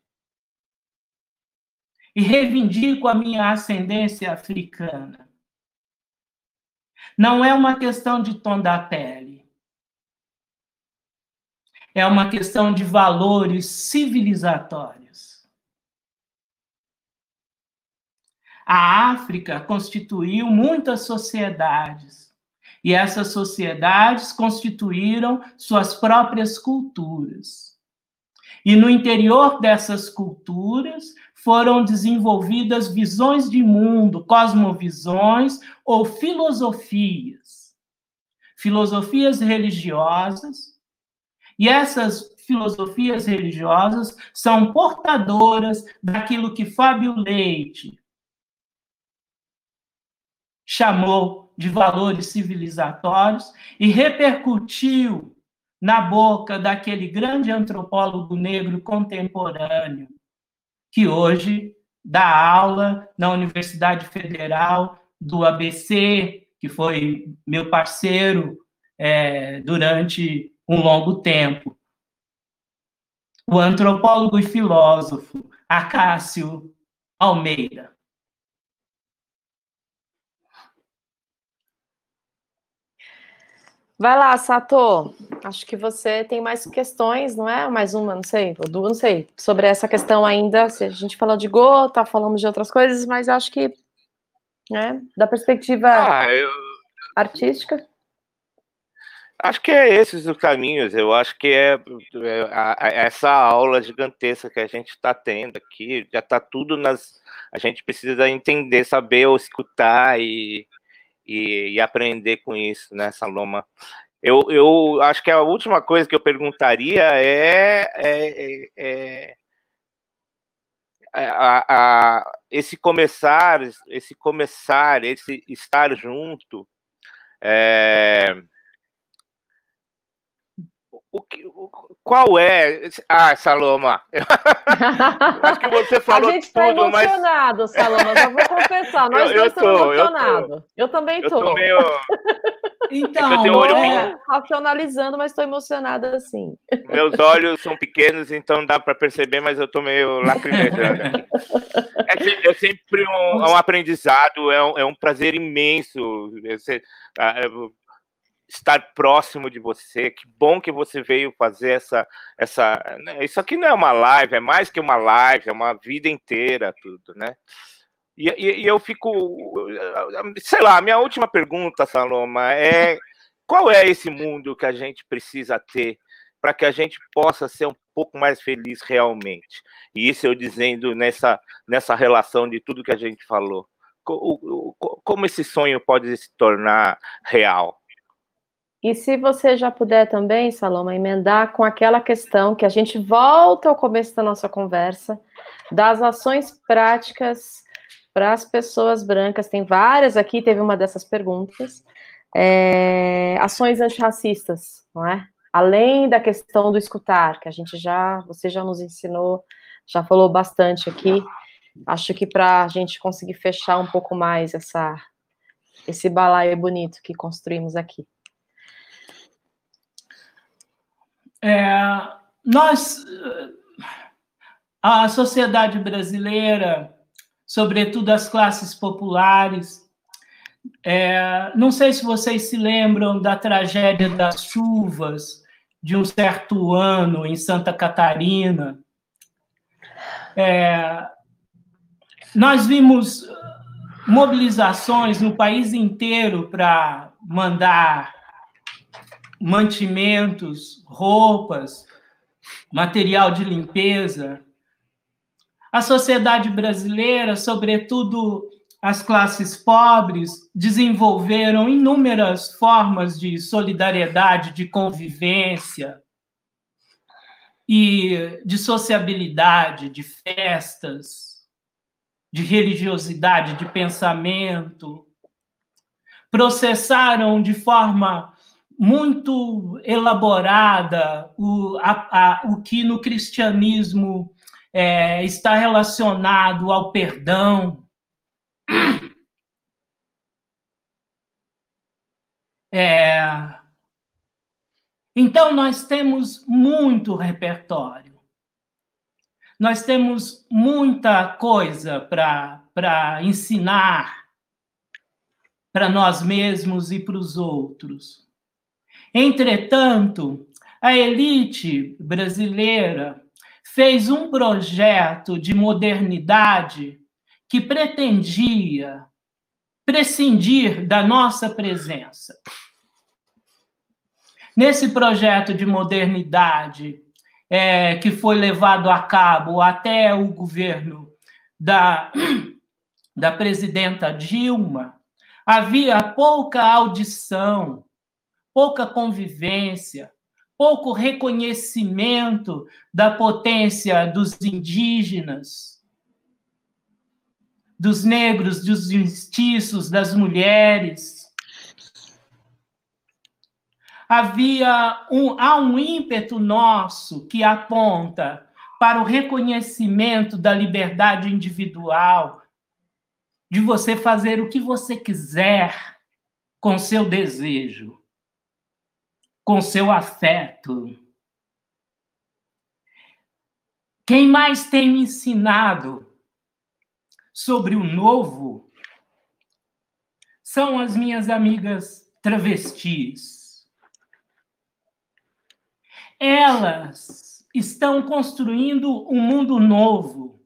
E reivindico a minha ascendência africana. Não é uma questão de tom da pele é uma questão de valores civilizatórios. A África constituiu muitas sociedades, e essas sociedades constituíram suas próprias culturas. E no interior dessas culturas foram desenvolvidas visões de mundo, cosmovisões ou filosofias. Filosofias religiosas, e essas filosofias religiosas são portadoras daquilo que Fábio Leite chamou de valores civilizatórios e repercutiu na boca daquele grande antropólogo negro contemporâneo, que hoje dá aula na Universidade Federal do ABC, que foi meu parceiro é, durante um longo tempo. O antropólogo e filósofo Acácio Almeida. Vai lá, Sato. Acho que você tem mais questões, não é? Mais uma, não sei, ou duas, não sei. Sobre essa questão ainda, se a gente falou de gota, falamos de outras coisas, mas acho que, né, da perspectiva ah, eu... artística. Acho que é esses os caminhos. Eu acho que é, é essa aula gigantesca que a gente está tendo aqui. Já está tudo nas. A gente precisa entender, saber escutar e, e, e, aprender com isso, né, Saloma? Eu, eu acho que a última coisa que eu perguntaria é, é, é, é a, a, esse começar, esse começar, esse estar junto. É, o que, o, qual é? Ah, Saloma. Acho que você falou tudo, A gente está emocionado, mas... Saloma. Já vou confessar. Nós eu, eu estamos emocionados. Eu, eu, também estou. Meio... Então, eu é, racionalizando, mas estou emocionada assim. Meus olhos são pequenos, então dá para perceber, mas eu estou meio lacrimejando. é, é, sempre um, é um aprendizado, é um, é um prazer imenso. Você, ah, estar próximo de você. Que bom que você veio fazer essa. essa né? Isso aqui não é uma live, é mais que uma live, é uma vida inteira, tudo, né? E, e, e eu fico. Sei lá, minha última pergunta, Saloma, é qual é esse mundo que a gente precisa ter para que a gente possa ser um pouco mais feliz realmente? E isso eu dizendo nessa, nessa relação de tudo que a gente falou. Como esse sonho pode se tornar real? E se você já puder também, Saloma, emendar com aquela questão que a gente volta ao começo da nossa conversa, das ações práticas para as pessoas brancas. Tem várias aqui, teve uma dessas perguntas. É, ações antirracistas, não é? Além da questão do escutar, que a gente já, você já nos ensinou, já falou bastante aqui. Acho que para a gente conseguir fechar um pouco mais essa, esse balaio bonito que construímos aqui. É, nós, a sociedade brasileira, sobretudo as classes populares, é, não sei se vocês se lembram da tragédia das chuvas de um certo ano em Santa Catarina. É, nós vimos mobilizações no país inteiro para mandar mantimentos, roupas, material de limpeza. A sociedade brasileira, sobretudo as classes pobres, desenvolveram inúmeras formas de solidariedade, de convivência e de sociabilidade, de festas, de religiosidade, de pensamento. Processaram de forma muito elaborada o, a, a, o que no cristianismo é, está relacionado ao perdão. É, então, nós temos muito repertório. Nós temos muita coisa para ensinar para nós mesmos e para os outros. Entretanto, a elite brasileira fez um projeto de modernidade que pretendia prescindir da nossa presença. Nesse projeto de modernidade é, que foi levado a cabo até o governo da, da presidenta Dilma, havia pouca audição pouca convivência, pouco reconhecimento da potência dos indígenas, dos negros, dos mestiços, das mulheres. Havia um, há um ímpeto nosso que aponta para o reconhecimento da liberdade individual, de você fazer o que você quiser com seu desejo com seu afeto. Quem mais tem me ensinado sobre o novo são as minhas amigas travestis. Elas estão construindo um mundo novo.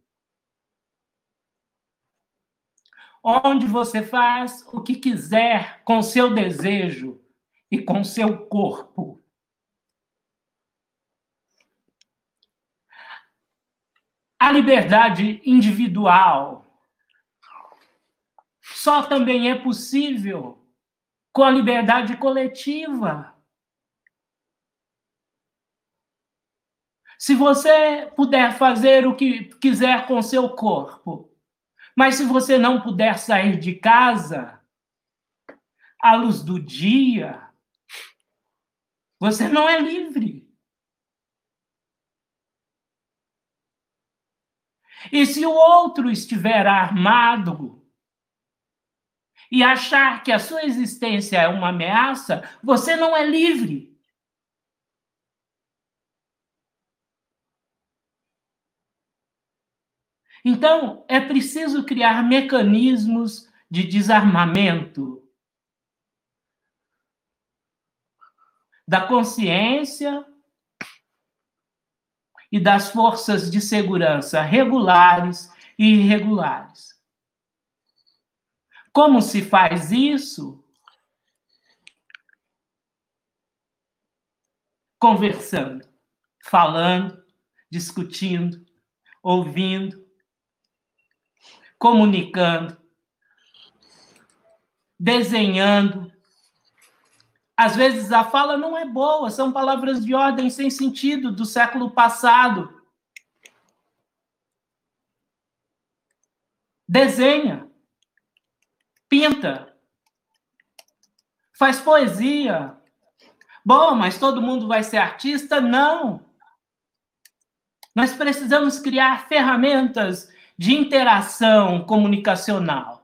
Onde você faz o que quiser com seu desejo, e com seu corpo. A liberdade individual só também é possível com a liberdade coletiva. Se você puder fazer o que quiser com seu corpo, mas se você não puder sair de casa à luz do dia, você não é livre. E se o outro estiver armado e achar que a sua existência é uma ameaça, você não é livre. Então, é preciso criar mecanismos de desarmamento da consciência e das forças de segurança regulares e irregulares. Como se faz isso? Conversando, falando, discutindo, ouvindo, comunicando, desenhando. Às vezes a fala não é boa, são palavras de ordem sem sentido do século passado. Desenha, pinta, faz poesia. Bom, mas todo mundo vai ser artista? Não. Nós precisamos criar ferramentas de interação comunicacional.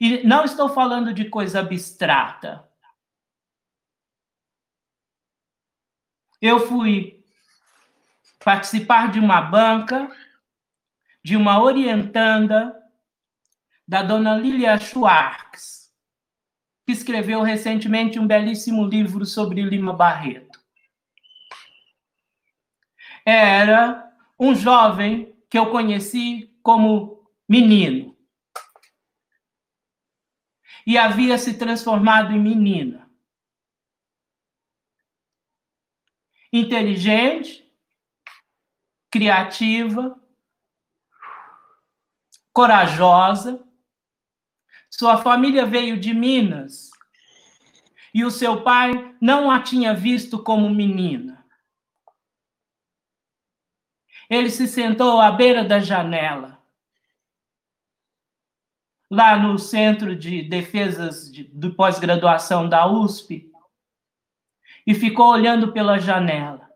E não estou falando de coisa abstrata. Eu fui participar de uma banca, de uma orientanda da dona Lilia Schwartz, que escreveu recentemente um belíssimo livro sobre Lima Barreto. Era um jovem que eu conheci como menino. E havia se transformado em menina. Inteligente, criativa, corajosa. Sua família veio de Minas e o seu pai não a tinha visto como menina. Ele se sentou à beira da janela, lá no Centro de Defesas de, de Pós-Graduação da USP, e ficou olhando pela janela.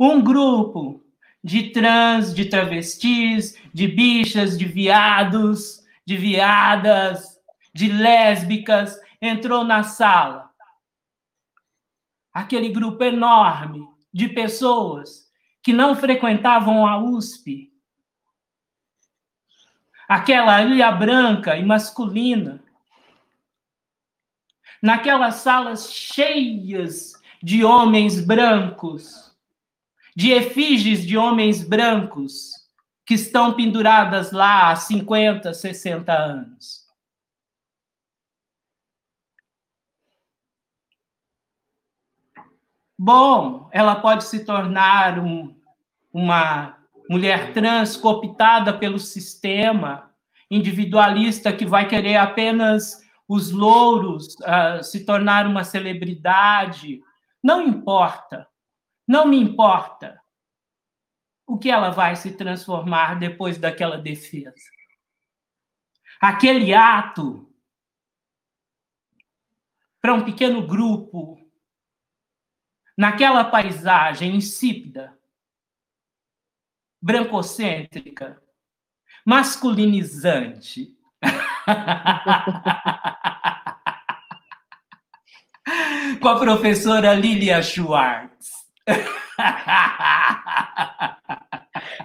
Um grupo de trans, de travestis, de bichas, de viados, de viadas, de lésbicas entrou na sala. Aquele grupo enorme de pessoas que não frequentavam a USP. Aquela ilha branca e masculina. Naquelas salas cheias de homens brancos, de efígies de homens brancos que estão penduradas lá há 50, 60 anos. Bom, ela pode se tornar um, uma mulher trans cooptada pelo sistema individualista que vai querer apenas os louros, uh, se tornar uma celebridade. Não importa, não me importa o que ela vai se transformar depois daquela defesa. Aquele ato para um pequeno grupo naquela paisagem insípida, brancocêntrica, masculinizante. Com a professora Lilia Schwartz.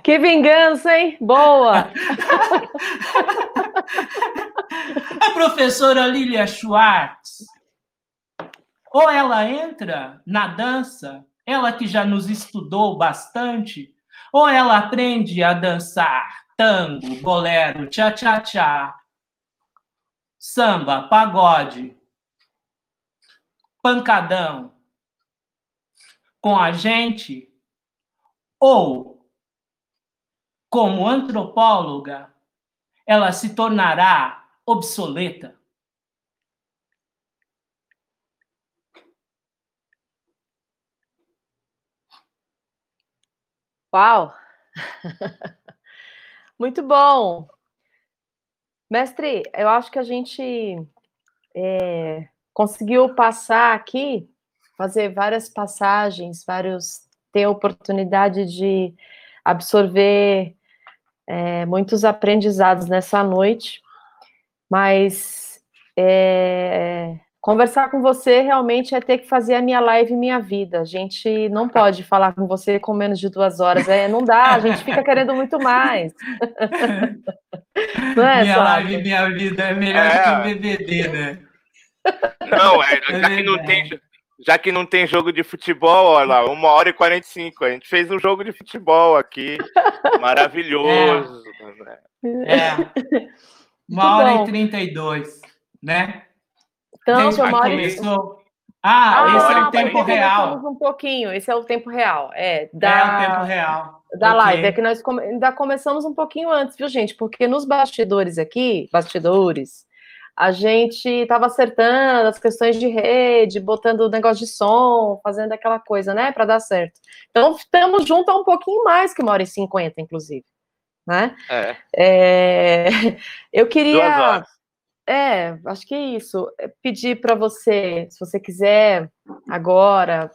Que vingança, hein? Boa! A professora Lilia Schwartz ou ela entra na dança, ela que já nos estudou bastante, ou ela aprende a dançar tango, bolero, tchá-tchá-tchá, samba, pagode, pancadão com a gente? Ou, como antropóloga, ela se tornará obsoleta? Uau! Muito bom. Mestre, eu acho que a gente é, conseguiu passar aqui, fazer várias passagens, vários ter oportunidade de absorver é, muitos aprendizados nessa noite, mas é, Conversar com você realmente é ter que fazer a minha live minha vida. A gente não pode falar com você com menos de duas horas. É, não dá, a gente fica querendo muito mais. não é, minha live minha vida é melhor é. que o BBB, né? Não, é, é já, que não tem, já que não tem jogo de futebol, olha lá, uma hora e 45. A gente fez um jogo de futebol aqui. Maravilhoso. É. é. Uma hora e 32, né? Então, seu Começou... Ah, ah, esse é o tempo real. Um pouquinho, esse é o tempo real. É, da, é o tempo real. Da okay. live. É que nós come... ainda começamos um pouquinho antes, viu, gente? Porque nos bastidores aqui, bastidores, a gente estava acertando as questões de rede, botando o negócio de som, fazendo aquela coisa, né, para dar certo. Então, estamos juntos há um pouquinho mais que uma hora e cinquenta, inclusive. Né? É. é... Eu queria. É, acho que é isso. É pedir para você, se você quiser agora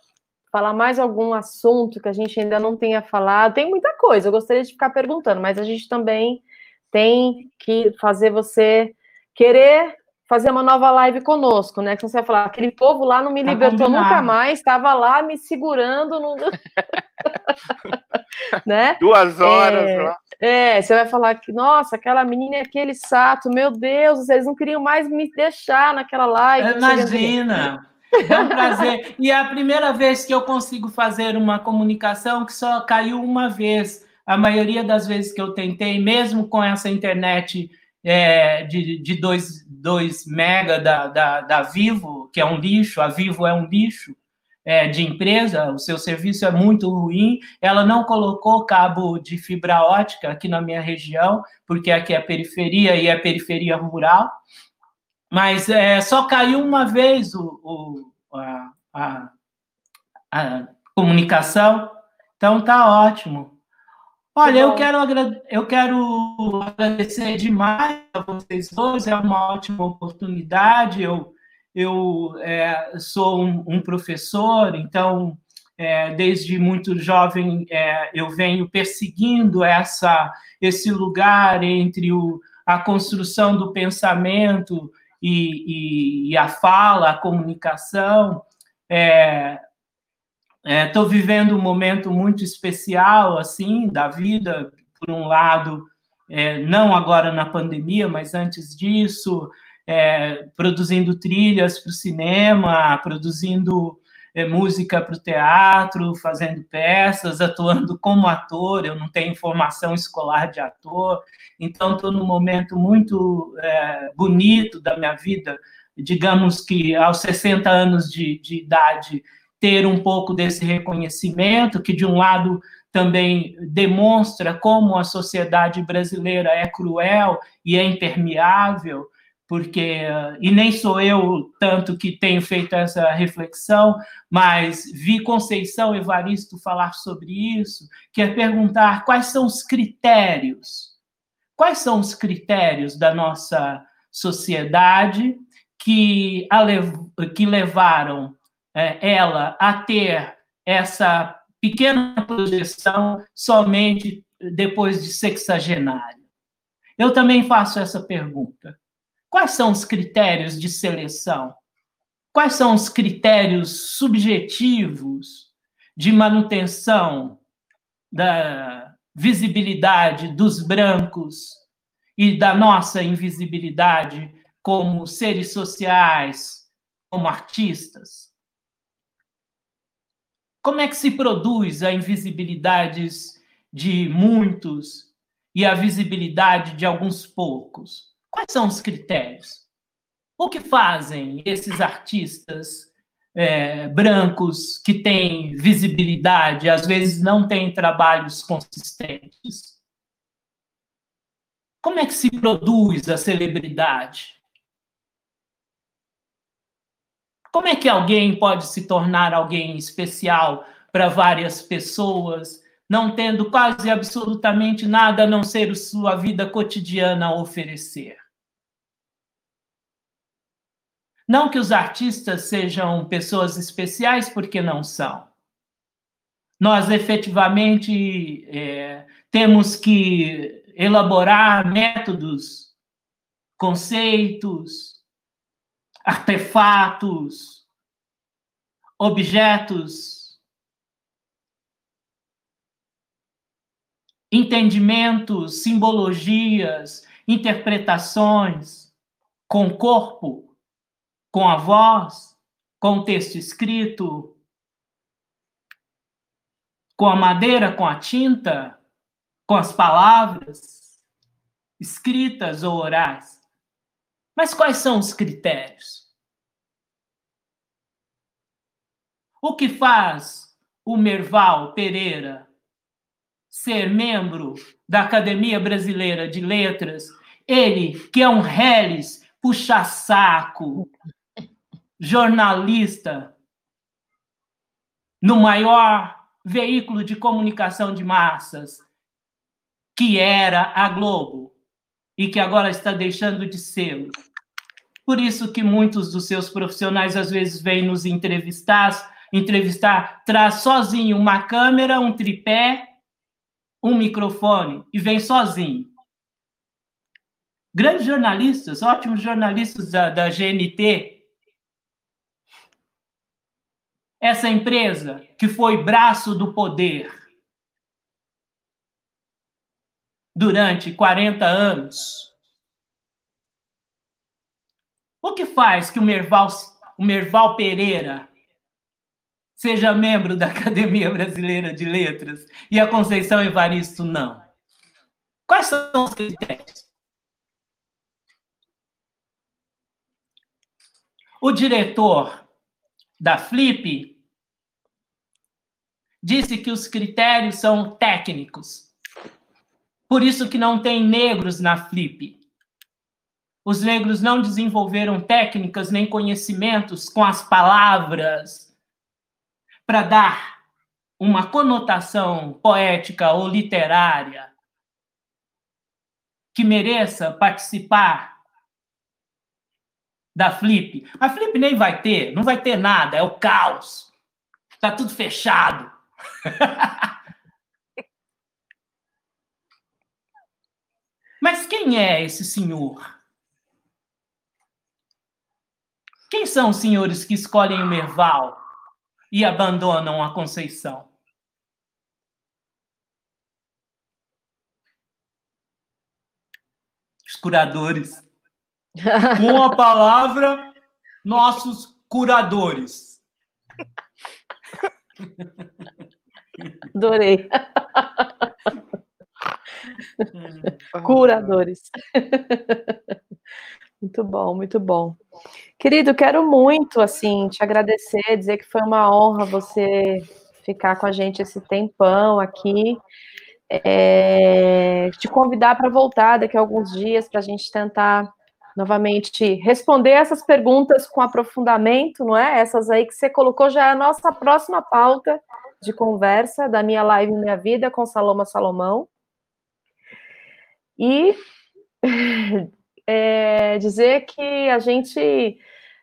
falar mais algum assunto que a gente ainda não tenha falado. Tem muita coisa, eu gostaria de ficar perguntando, mas a gente também tem que fazer você querer fazer uma nova live conosco, né? Que você vai falar, aquele povo lá não me tá libertou nunca mais, estava lá me segurando no... né? Duas horas é, lá. É, você vai falar que, nossa, aquela menina é aquele sato, meu Deus, vocês não queriam mais me deixar naquela live. Imagina! É um prazer. E é a primeira vez que eu consigo fazer uma comunicação que só caiu uma vez. A maioria das vezes que eu tentei, mesmo com essa internet é, de 2 mega da, da, da Vivo, que é um lixo, a Vivo é um lixo, é, de empresa, o seu serviço é muito ruim, ela não colocou cabo de fibra ótica aqui na minha região, porque aqui é periferia e é periferia rural, mas é, só caiu uma vez o, o a, a, a, comunicação, então tá ótimo. Olha, eu quero, eu quero agradecer demais a vocês dois, é uma ótima oportunidade, eu eu é, sou um, um, professor, então, é, desde muito jovem, é, eu venho perseguindo essa, esse lugar entre o, a construção do pensamento e, e, e a fala, a comunicação. Estou é, vivendo um momento muito especial, assim, da vida, por um lado, é, não agora na pandemia, mas antes disso, é, produzindo trilhas para o cinema, produzindo é, música para o teatro, fazendo peças, atuando como ator. Eu não tenho formação escolar de ator, então estou num momento muito é, bonito da minha vida. Digamos que aos 60 anos de, de idade, ter um pouco desse reconhecimento, que de um lado também demonstra como a sociedade brasileira é cruel e é impermeável, porque e nem sou eu tanto que tenho feito essa reflexão, mas vi Conceição Evaristo falar sobre isso, que é perguntar quais são os critérios, quais são os critérios da nossa sociedade que, a, que levaram é, ela a ter essa pequena projeção somente depois de sexagenário. Eu também faço essa pergunta. Quais são os critérios de seleção? Quais são os critérios subjetivos de manutenção da visibilidade dos brancos e da nossa invisibilidade como seres sociais, como artistas? Como é que se produz a invisibilidade de muitos e a visibilidade de alguns poucos? Quais são os critérios? O que fazem esses artistas é, brancos que têm visibilidade, às vezes não têm trabalhos consistentes? Como é que se produz a celebridade? Como é que alguém pode se tornar alguém especial para várias pessoas, não tendo quase absolutamente nada a não ser sua vida cotidiana a oferecer? Não que os artistas sejam pessoas especiais, porque não são. Nós efetivamente é, temos que elaborar métodos, conceitos, artefatos, objetos, entendimentos, simbologias, interpretações com o corpo, com a voz, com o texto escrito, com a madeira, com a tinta, com as palavras escritas ou orais. Mas quais são os critérios? O que faz o Merval Pereira ser membro da Academia Brasileira de Letras? Ele, que é um reles, puxa-saco, jornalista, no maior veículo de comunicação de massas, que era a Globo e que agora está deixando de ser. Por isso que muitos dos seus profissionais às vezes vêm nos entrevistar, entrevistar, traz sozinho uma câmera, um tripé, um microfone e vem sozinho. Grandes jornalistas, ótimos jornalistas da, da GNT. Essa empresa que foi braço do poder durante 40 anos. O que faz que o Merval, o Merval Pereira seja membro da Academia Brasileira de Letras e a Conceição Evaristo não? Quais são os critérios? O diretor da Flip disse que os critérios são técnicos. Por isso que não tem negros na Flip. Os negros não desenvolveram técnicas nem conhecimentos com as palavras para dar uma conotação poética ou literária que mereça participar da Flip. A Flip nem vai ter, não vai ter nada, é o caos. Está tudo fechado. Mas quem é esse senhor? Quem são os senhores que escolhem o Merval e abandonam a Conceição? Os curadores. Com a palavra, nossos curadores. Adorei. Curadores. muito bom, muito bom. Querido, quero muito, assim, te agradecer, dizer que foi uma honra você ficar com a gente esse tempão aqui. É, te convidar para voltar daqui a alguns dias para a gente tentar novamente responder essas perguntas com aprofundamento, não é? Essas aí que você colocou já é a nossa próxima pauta de conversa da minha live Minha Vida com Saloma Salomão. E é, dizer que a gente,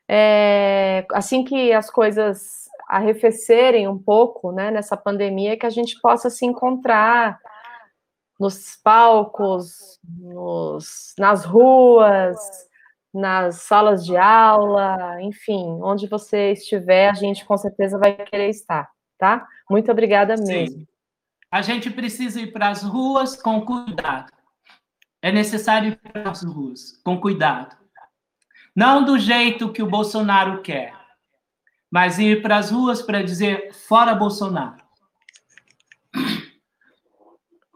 é, assim que as coisas arrefecerem um pouco, né, nessa pandemia, que a gente possa se encontrar nos palcos, nos, nas ruas, nas salas de aula, enfim, onde você estiver, a gente com certeza vai querer estar, tá? Muito obrigada mesmo. Sim. A gente precisa ir para as ruas com cuidado é necessário ir para as ruas, com cuidado. Não do jeito que o Bolsonaro quer, mas ir para as ruas para dizer fora Bolsonaro.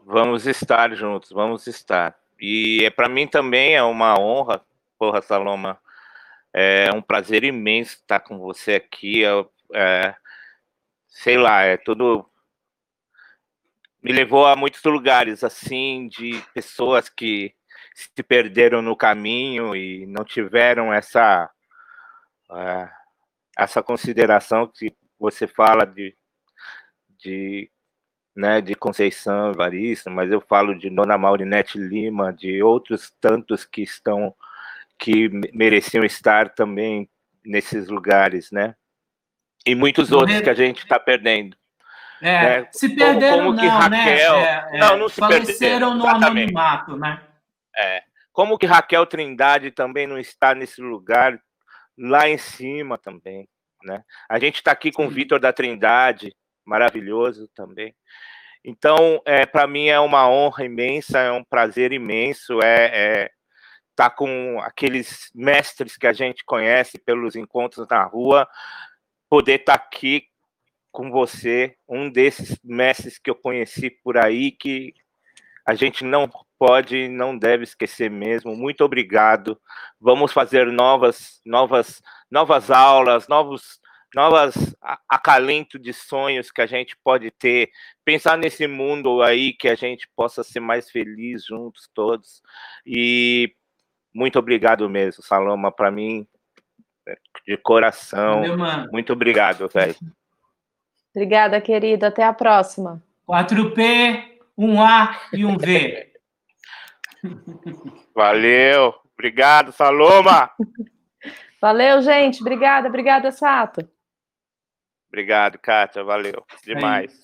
Vamos estar juntos, vamos estar. E é para mim também é uma honra, porra, Saloma, É um prazer imenso estar com você aqui. Eu, é, sei lá, é tudo. Me levou a muitos lugares, assim, de pessoas que se perderam no caminho e não tiveram essa, é, essa consideração que você fala de, de, né, de Conceição Evaristo, mas eu falo de Dona Maurinete Lima, de outros tantos que estão que mereciam estar também nesses lugares, né? E muitos outros que a gente está perdendo. É, né? se perderam como, como não, né? Raquel, né? É, não, não se faleceram perderam, no anonimato, né? É. Como que Raquel Trindade também não está nesse lugar lá em cima também, né? A gente está aqui com o Vitor da Trindade, maravilhoso também. Então, é, para mim é uma honra imensa, é um prazer imenso, é, é tá com aqueles mestres que a gente conhece pelos encontros na rua, poder estar tá aqui com você, um desses mestres que eu conheci por aí, que a gente não pode não deve esquecer mesmo. Muito obrigado. Vamos fazer novas, novas, novas aulas, novos, novas acalento de sonhos que a gente pode ter. Pensar nesse mundo aí que a gente possa ser mais feliz juntos todos. E muito obrigado mesmo, Saloma, para mim, de coração. Valeu, muito obrigado, velho. Obrigada, querido. Até a próxima. 4P, um A e um V. Valeu. Obrigado, Saloma. Valeu, gente. Obrigada, obrigada, Sato. Obrigado, Kátia. Valeu. Demais.